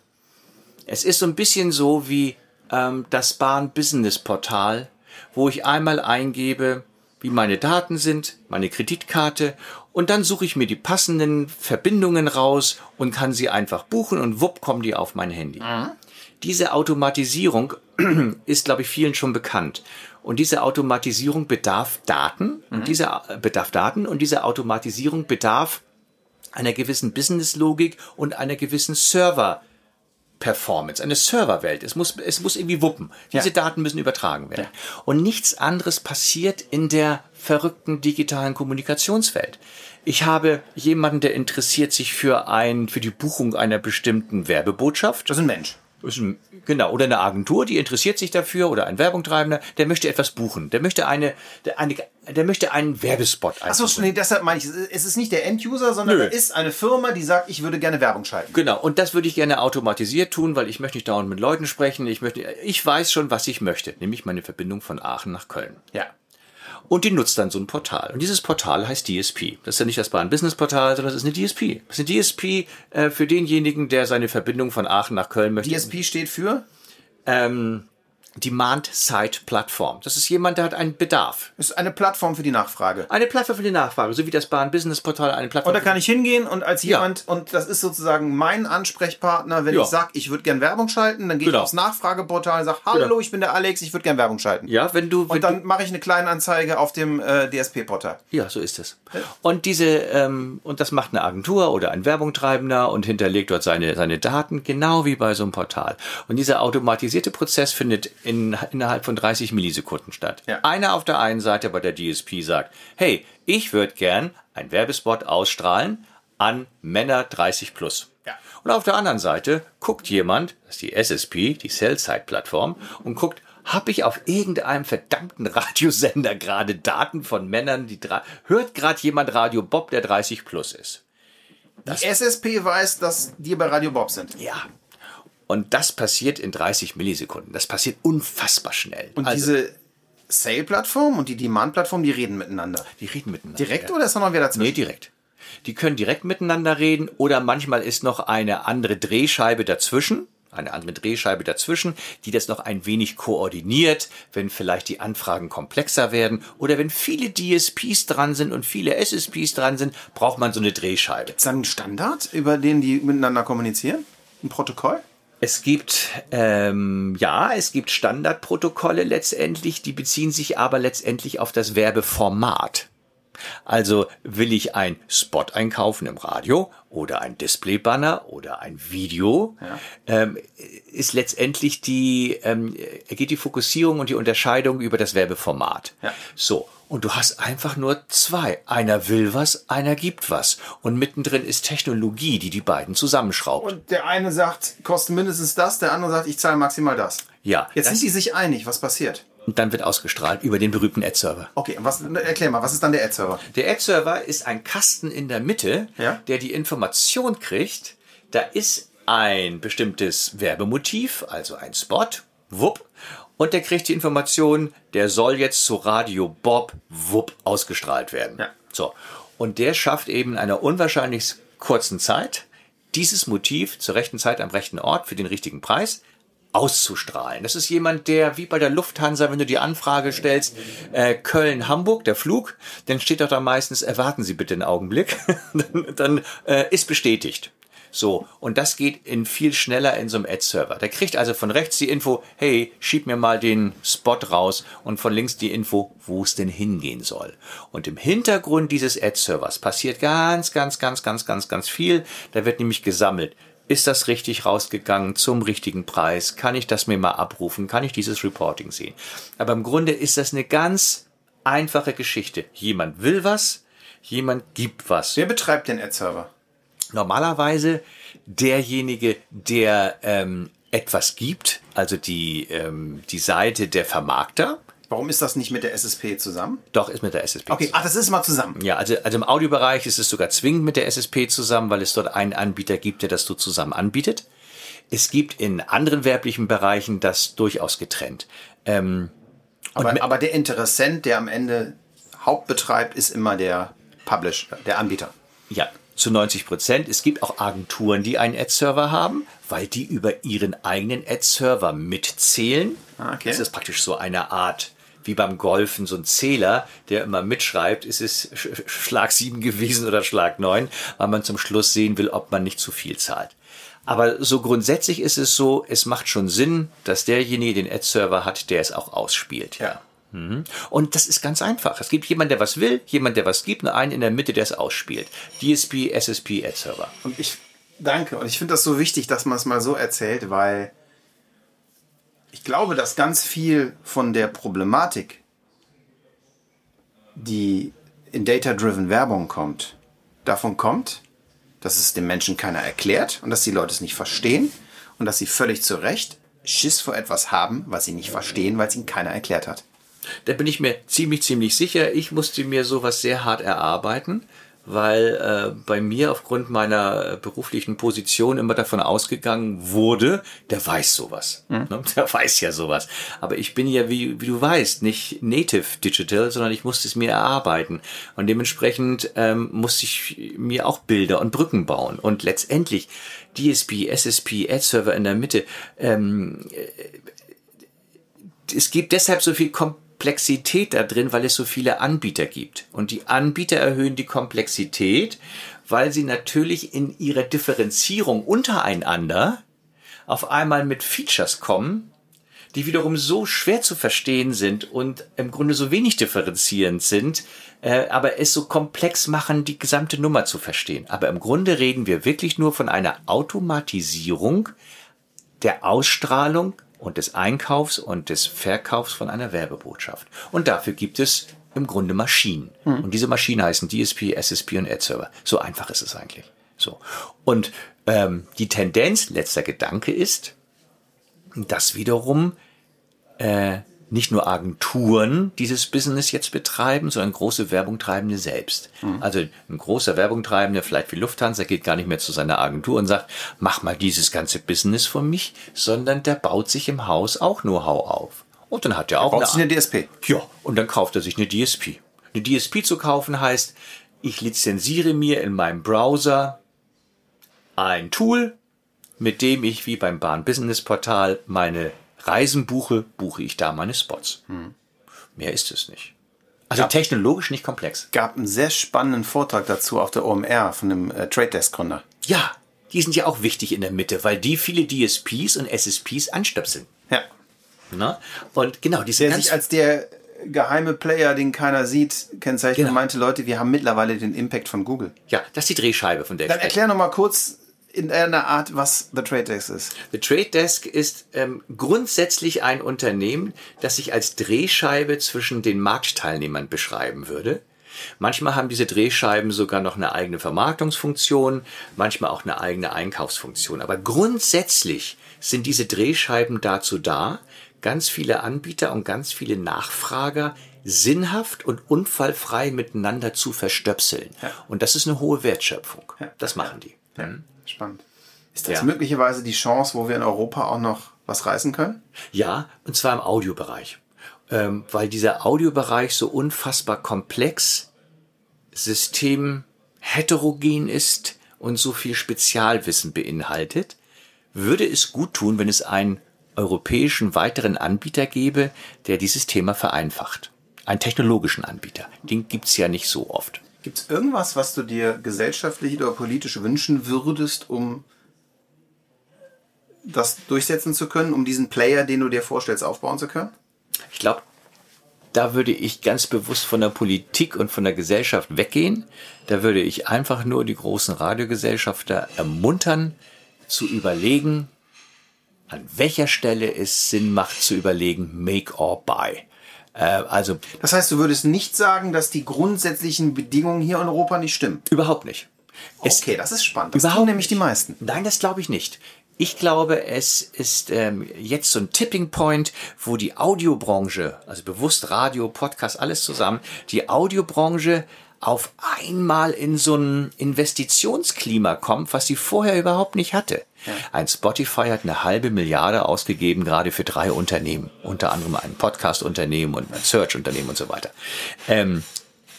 Es ist so ein bisschen so wie ähm, das Bahn-Business-Portal, wo ich einmal eingebe, wie meine Daten sind, meine Kreditkarte und dann suche ich mir die passenden Verbindungen raus und kann sie einfach buchen und wupp kommen die auf mein Handy. Mhm. Diese Automatisierung ist, glaube ich, vielen schon bekannt. Und diese Automatisierung bedarf Daten mhm. und diese äh, bedarf Daten und diese Automatisierung bedarf einer gewissen Businesslogik und einer gewissen Server Performance, eine Serverwelt. Es muss, es muss irgendwie wuppen. Diese ja. Daten müssen übertragen werden. Ja. Und nichts anderes passiert in der verrückten digitalen Kommunikationswelt. Ich habe jemanden, der interessiert sich für ein, für die Buchung einer bestimmten Werbebotschaft. Das ist ein Mensch. Genau, oder eine Agentur, die interessiert sich dafür, oder ein Werbungtreibender, der möchte etwas buchen. Der möchte eine, der, eine, der möchte einen Werbespot Achso, nee, deshalb meine ich, es ist nicht der Enduser, sondern Nö. es ist eine Firma, die sagt, ich würde gerne Werbung schalten. Genau, und das würde ich gerne automatisiert tun, weil ich möchte nicht dauernd mit Leuten sprechen. Ich möchte, ich weiß schon, was ich möchte, nämlich meine Verbindung von Aachen nach Köln. Ja und die nutzt dann so ein Portal. Und dieses Portal heißt DSP. Das ist ja nicht das Bahn-Business-Portal, sondern das ist eine DSP. Das ist eine DSP äh, für denjenigen, der seine Verbindung von Aachen nach Köln möchte. DSP steht für? Ähm, Demand-Side-Plattform. Das ist jemand, der hat einen Bedarf. Das ist eine Plattform für die Nachfrage. Eine Plattform für die Nachfrage, so wie das Bahn-Business-Portal eine Plattform. Und da kann ich hingehen und als jemand, ja. und das ist sozusagen mein Ansprechpartner, wenn ja. ich sage, ich würde gern Werbung schalten, dann gehe genau. ich aufs Nachfrageportal und sage, hallo, genau. ich bin der Alex, ich würde gern Werbung schalten. Ja, wenn du... Wenn und dann mache ich eine kleine Anzeige auf dem äh, DSP-Portal. Ja, so ist es. Und diese, ähm, und das macht eine Agentur oder ein Werbungtreibender und hinterlegt dort seine, seine Daten, genau wie bei so einem Portal. Und dieser automatisierte Prozess findet in, innerhalb von 30 Millisekunden statt. Ja. Einer auf der einen Seite bei der DSP sagt, hey, ich würde gern ein Werbespot ausstrahlen an Männer 30 plus. Ja. Und auf der anderen Seite guckt jemand, das ist die SSP, die Cell-Side-Plattform, und guckt, habe ich auf irgendeinem verdammten Radiosender gerade Daten von Männern, die dra- hört gerade jemand Radio Bob, der 30 plus ist. Die SSP weiß, dass die bei Radio Bob sind. Ja. Und das passiert in 30 Millisekunden. Das passiert unfassbar schnell. Und Also, diese Sale-Plattform und die Demand-Plattform, die reden miteinander. die reden miteinander. Direkt ja. oder ist da noch wer dazwischen? Nee, direkt. Die können direkt miteinander reden oder manchmal ist noch eine andere Drehscheibe dazwischen, eine andere Drehscheibe dazwischen, die das noch ein wenig koordiniert, wenn vielleicht die Anfragen komplexer werden oder wenn viele DSPs dran sind und viele SSPs dran sind, braucht man so eine Drehscheibe. Ist da ein Standard, über den die miteinander kommunizieren? Ein Protokoll? Es gibt, ähm, ja, es gibt Standardprotokolle letztendlich, die beziehen sich aber letztendlich auf das Werbeformat. Also will ich ein Spot einkaufen im Radio oder ein Displaybanner oder ein Video, ähm, ist letztendlich die, ähm, geht die Fokussierung und die Unterscheidung über das Werbeformat. Ja. So. Und du hast einfach nur zwei. Einer will was, einer gibt was. Und mittendrin ist Technologie, die die beiden zusammenschraubt. Und der eine sagt, kostet mindestens das, der andere sagt, ich zahle maximal das. Ja, Jetzt das- sind die sich einig, was passiert? Und dann wird ausgestrahlt über den berühmten Ad-Server. Okay, was, erklär mal, was ist dann der Ad-Server? Der Ad-Server ist ein Kasten in der Mitte, Ja. der die Information kriegt. Da ist ein bestimmtes Werbemotiv, also ein Spot, wupp. Und der kriegt die Information, der soll jetzt zu Radio Bob, wupp, ausgestrahlt werden. Ja. So. Und der schafft eben in einer unwahrscheinlich kurzen Zeit, dieses Motiv zur rechten Zeit am rechten Ort für den richtigen Preis auszustrahlen. Das ist jemand, der wie bei der Lufthansa, wenn du die Anfrage stellst, äh, Köln-Hamburg, der Flug, dann steht doch da meistens, erwarten Sie bitte einen Augenblick, dann, dann äh, ist bestätigt. So, und das geht in viel schneller in so einem Ad-Server. Der kriegt also von rechts die Info, hey, schieb mir mal den Spot raus und von links die Info, wo es denn hingehen soll. Und im Hintergrund dieses Ad-Servers passiert ganz, ganz, ganz, ganz, ganz, ganz viel. Da wird nämlich gesammelt. Ist das richtig rausgegangen zum richtigen Preis? Kann ich das mir mal abrufen? Kann ich dieses Reporting sehen? Aber im Grunde ist das eine ganz einfache Geschichte. Jemand will was, jemand gibt was. Wer betreibt den Ad-Server? Normalerweise derjenige, der ähm, etwas gibt, also die, ähm, die Seite der Vermarkter, Warum ist das nicht mit der SSP zusammen? doch ist mit der SSP. Okay, ach, das ist mal zusammen. Ja, also, also im Audiobereich ist es sogar zwingend mit der SSP zusammen, weil es dort einen Anbieter gibt, der das so zusammen anbietet. Es gibt in anderen werblichen Bereichen das durchaus getrennt. Ähm, Aber, aber der Interessent, der am Ende Hauptbetreibt, ist immer der Publisher, der Anbieter. Ja, zu 90 Prozent. Es gibt auch Agenturen, die einen Ad-Server haben, weil die über ihren eigenen Ad-Server mitzählen. Ah, okay. Das ist praktisch so eine Art, wie beim Golfen, so ein Zähler, der immer mitschreibt, ist es Sch- Schlag 7 gewesen oder Schlag 9, weil man zum Schluss sehen will, ob man nicht zu viel zahlt. Aber so grundsätzlich ist es so, es macht schon Sinn, dass derjenige den Ad-Server hat, der es auch ausspielt. Ja. Mhm. Und das ist ganz einfach. Es gibt jemanden, der was will, jemand, der was gibt, und einen in der Mitte, der es ausspielt. DSP, SSP, Ad-Server. Und ich danke. Und ich finde das so wichtig, dass man es mal so erzählt, weil ich glaube, dass ganz viel von der Problematik, die in Data-Driven Werbung kommt, davon kommt, dass es den Menschen keiner erklärt und dass die Leute es nicht verstehen und dass sie völlig zu Recht Schiss vor etwas haben, was sie nicht verstehen, weil es ihnen keiner erklärt hat. Da bin ich mir ziemlich, ziemlich sicher. Ich musste mir sowas sehr hart erarbeiten, weil äh, bei mir aufgrund meiner äh, beruflichen Position immer davon ausgegangen wurde, der weiß sowas. Ne? Der weiß ja sowas. Aber ich bin ja, wie, wie du weißt, nicht native digital, sondern ich musste es mir erarbeiten. Und dementsprechend ähm, musste ich mir auch Bilder und Brücken bauen. Und letztendlich DSP, SSP, Ad-Server in der Mitte, ähm, es gibt deshalb so viel Komplexität da drin, weil es so viele Anbieter gibt. Und die Anbieter erhöhen die Komplexität, weil sie natürlich in ihrer Differenzierung untereinander auf einmal mit Features kommen, die wiederum so schwer zu verstehen sind und im Grunde so wenig differenzierend sind, äh, aber es so komplex machen, die gesamte Nummer zu verstehen. Aber im Grunde reden wir wirklich nur von einer Automatisierung der Ausstrahlung und des Einkaufs und des Verkaufs von einer Werbebotschaft. Und dafür gibt es im Grunde Maschinen. Mhm. Und diese Maschinen heißen DSP, SSP und Ad-Server. So einfach ist es eigentlich. So. Und ähm, die Tendenz, letzter Gedanke ist, dass wiederum äh, nicht nur Agenturen dieses Business jetzt betreiben, sondern große Werbungtreibende selbst. Mhm. Also ein großer Werbungtreibender, vielleicht wie Lufthansa, geht gar nicht mehr zu seiner Agentur und sagt, mach mal dieses ganze Business für mich, sondern der baut sich im Haus auch Know-how auf. Und dann hat er auch eine, eine DSP. Ja, und dann kauft er sich eine DSP. Eine DSP zu kaufen heißt, ich lizenziere mir in meinem Browser ein Tool, mit dem ich wie beim Bahn Business Portal meine Reisen buche, buche ich da meine Spots. Hm. Mehr ist es nicht. Also gab, technologisch nicht komplex. Gab einen sehr spannenden Vortrag dazu auf der OMR von dem äh, Trade Desk Gründer. Ja, die sind ja auch wichtig in der Mitte, weil die viele DSPs und SSPs anstöpseln. Ja. Na? Und genau, diese Der sich als der geheime Player, den keiner sieht, kennzeichnet genau. meinte Leute, wir haben mittlerweile den Impact von Google. Ja, das ist die Drehscheibe von der Dann erklär noch mal kurz, in einer Art, was The Trade Desk ist. The Trade Desk ist ähm, grundsätzlich ein Unternehmen, das sich als Drehscheibe zwischen den Marktteilnehmern beschreiben würde. Manchmal haben diese Drehscheiben sogar noch eine eigene Vermarktungsfunktion, manchmal auch eine eigene Einkaufsfunktion. Aber grundsätzlich sind diese Drehscheiben dazu da, ganz viele Anbieter und ganz viele Nachfrager sinnhaft und unfallfrei miteinander zu verstöpseln. Ja. Und das ist eine hohe Wertschöpfung. Ja. Das machen die. Ja. Mhm. Spannend. Ist das ja. möglicherweise die Chance, wo wir in Europa auch noch was reißen können? Ja, und zwar im Audiobereich. Ähm, weil dieser Audiobereich so unfassbar komplex, systemheterogen ist und so viel Spezialwissen beinhaltet, würde es gut tun, wenn es einen europäischen weiteren Anbieter gäbe, der dieses Thema vereinfacht. Einen technologischen Anbieter. Den gibt's ja nicht so oft. Gibt es irgendwas, was du dir gesellschaftlich oder politisch wünschen würdest, um das durchsetzen zu können, um diesen Player, den du dir vorstellst, aufbauen zu können? Ich glaube, da würde ich ganz bewusst von der Politik und von der Gesellschaft weggehen. Da würde ich einfach nur die großen Radiogesellschafter ermuntern, zu überlegen, an welcher Stelle es Sinn macht zu überlegen, make or buy. Äh, also, das heißt, du würdest nicht sagen, dass die grundsätzlichen Bedingungen hier in Europa nicht stimmen? Überhaupt nicht. Es, okay, das ist spannend. Das überhaupt nämlich die meisten. Nein, das glaube ich nicht. Ich glaube, es ist ähm, jetzt so ein Tipping Point, wo die Audiobranche, also bewusst Radio, Podcast, alles zusammen, die Audiobranche auf einmal in so ein Investitionsklima kommt, was sie vorher überhaupt nicht hatte. Ja. Ein Spotify hat eine halbe Milliarde ausgegeben, gerade für drei Unternehmen, unter anderem ein Podcast-Unternehmen und ein Search-Unternehmen und so weiter. Ähm,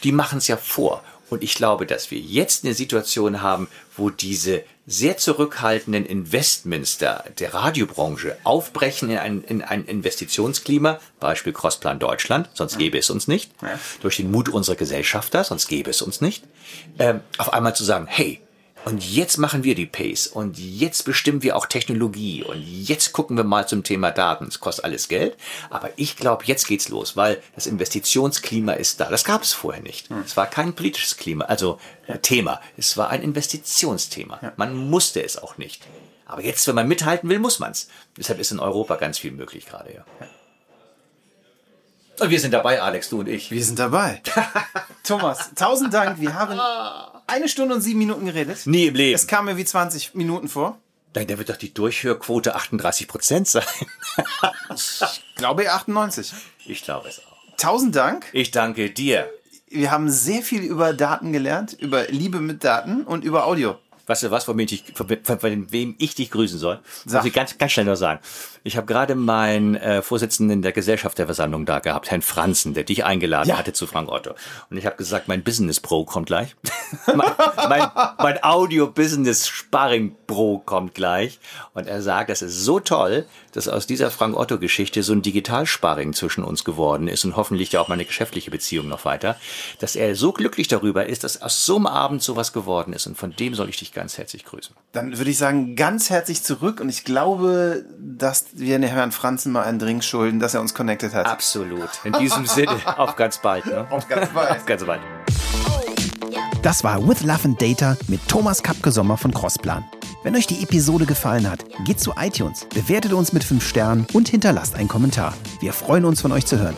die machen es ja vor. Und ich glaube, dass wir jetzt eine Situation haben, wo diese sehr zurückhaltenden Investments der, der Radiobranche aufbrechen in ein, in ein Investitionsklima, Beispiel Crossplan Deutschland, sonst gäbe es uns nicht, durch den Mut unserer Gesellschafter, sonst gäbe es uns nicht, ähm, auf einmal zu sagen, hey, und jetzt machen wir die Pace und jetzt bestimmen wir auch Technologie und jetzt gucken wir mal zum Thema Daten. Es kostet alles Geld, aber ich glaube, jetzt geht's los, weil das Investitionsklima ist da. Das gab es vorher nicht. Hm. Es war kein politisches Klima, also äh, Thema. Es war ein Investitionsthema. Ja. Man musste es auch nicht. Aber jetzt, wenn man mithalten will, muss man's. Deshalb ist in Europa ganz viel möglich gerade, ja. ja. Und wir sind dabei, Alex, du und ich. Wir sind dabei. Thomas, tausend Dank. Wir haben eine Stunde und sieben Minuten geredet. Nie im Leben. Es kam mir wie 20 Minuten vor. Nein, da wird doch die Durchhörquote 38 Prozent sein. ich glaube 98. Ich glaube es auch. Tausend Dank. Ich danke dir. Wir haben sehr viel über Daten gelernt, über Liebe mit Daten und über Audio. Weißt du was, von wem ich, von, von wem ich dich grüßen soll? Sag. Muss ich ganz, ganz schnell nur sagen. Ich habe gerade meinen äh, Vorsitzenden der Gesellschafterversammlung da gehabt, Herrn Franzen, der dich eingeladen ja. hatte zu Frank Otto. Und ich habe gesagt, mein Business Pro kommt gleich. mein, mein, mein Audio Business Sparring Pro kommt gleich. Und er sagt, das ist so toll, dass aus dieser Frank Otto Geschichte so ein Digitalsparring zwischen uns geworden ist und hoffentlich ja auch meine geschäftliche Beziehung noch weiter, dass er so glücklich darüber ist, dass aus so einem Abend sowas geworden ist. Und von dem soll ich dich ganz herzlich grüßen. Dann würde ich sagen, ganz herzlich zurück. Und ich glaube, dass wir Herrn Franzen mal einen Drink schulden, dass er uns connected hat. Absolut. In diesem Sinne, auf ganz bald. Ne? Auf ganz bald. auf ganz bald. Das war With Love and Data mit Thomas Kapke Sommer von Crossplan. Wenn euch die Episode gefallen hat, geht zu iTunes, bewertet uns mit 5 Sternen und hinterlasst einen Kommentar. Wir freuen uns von euch zu hören.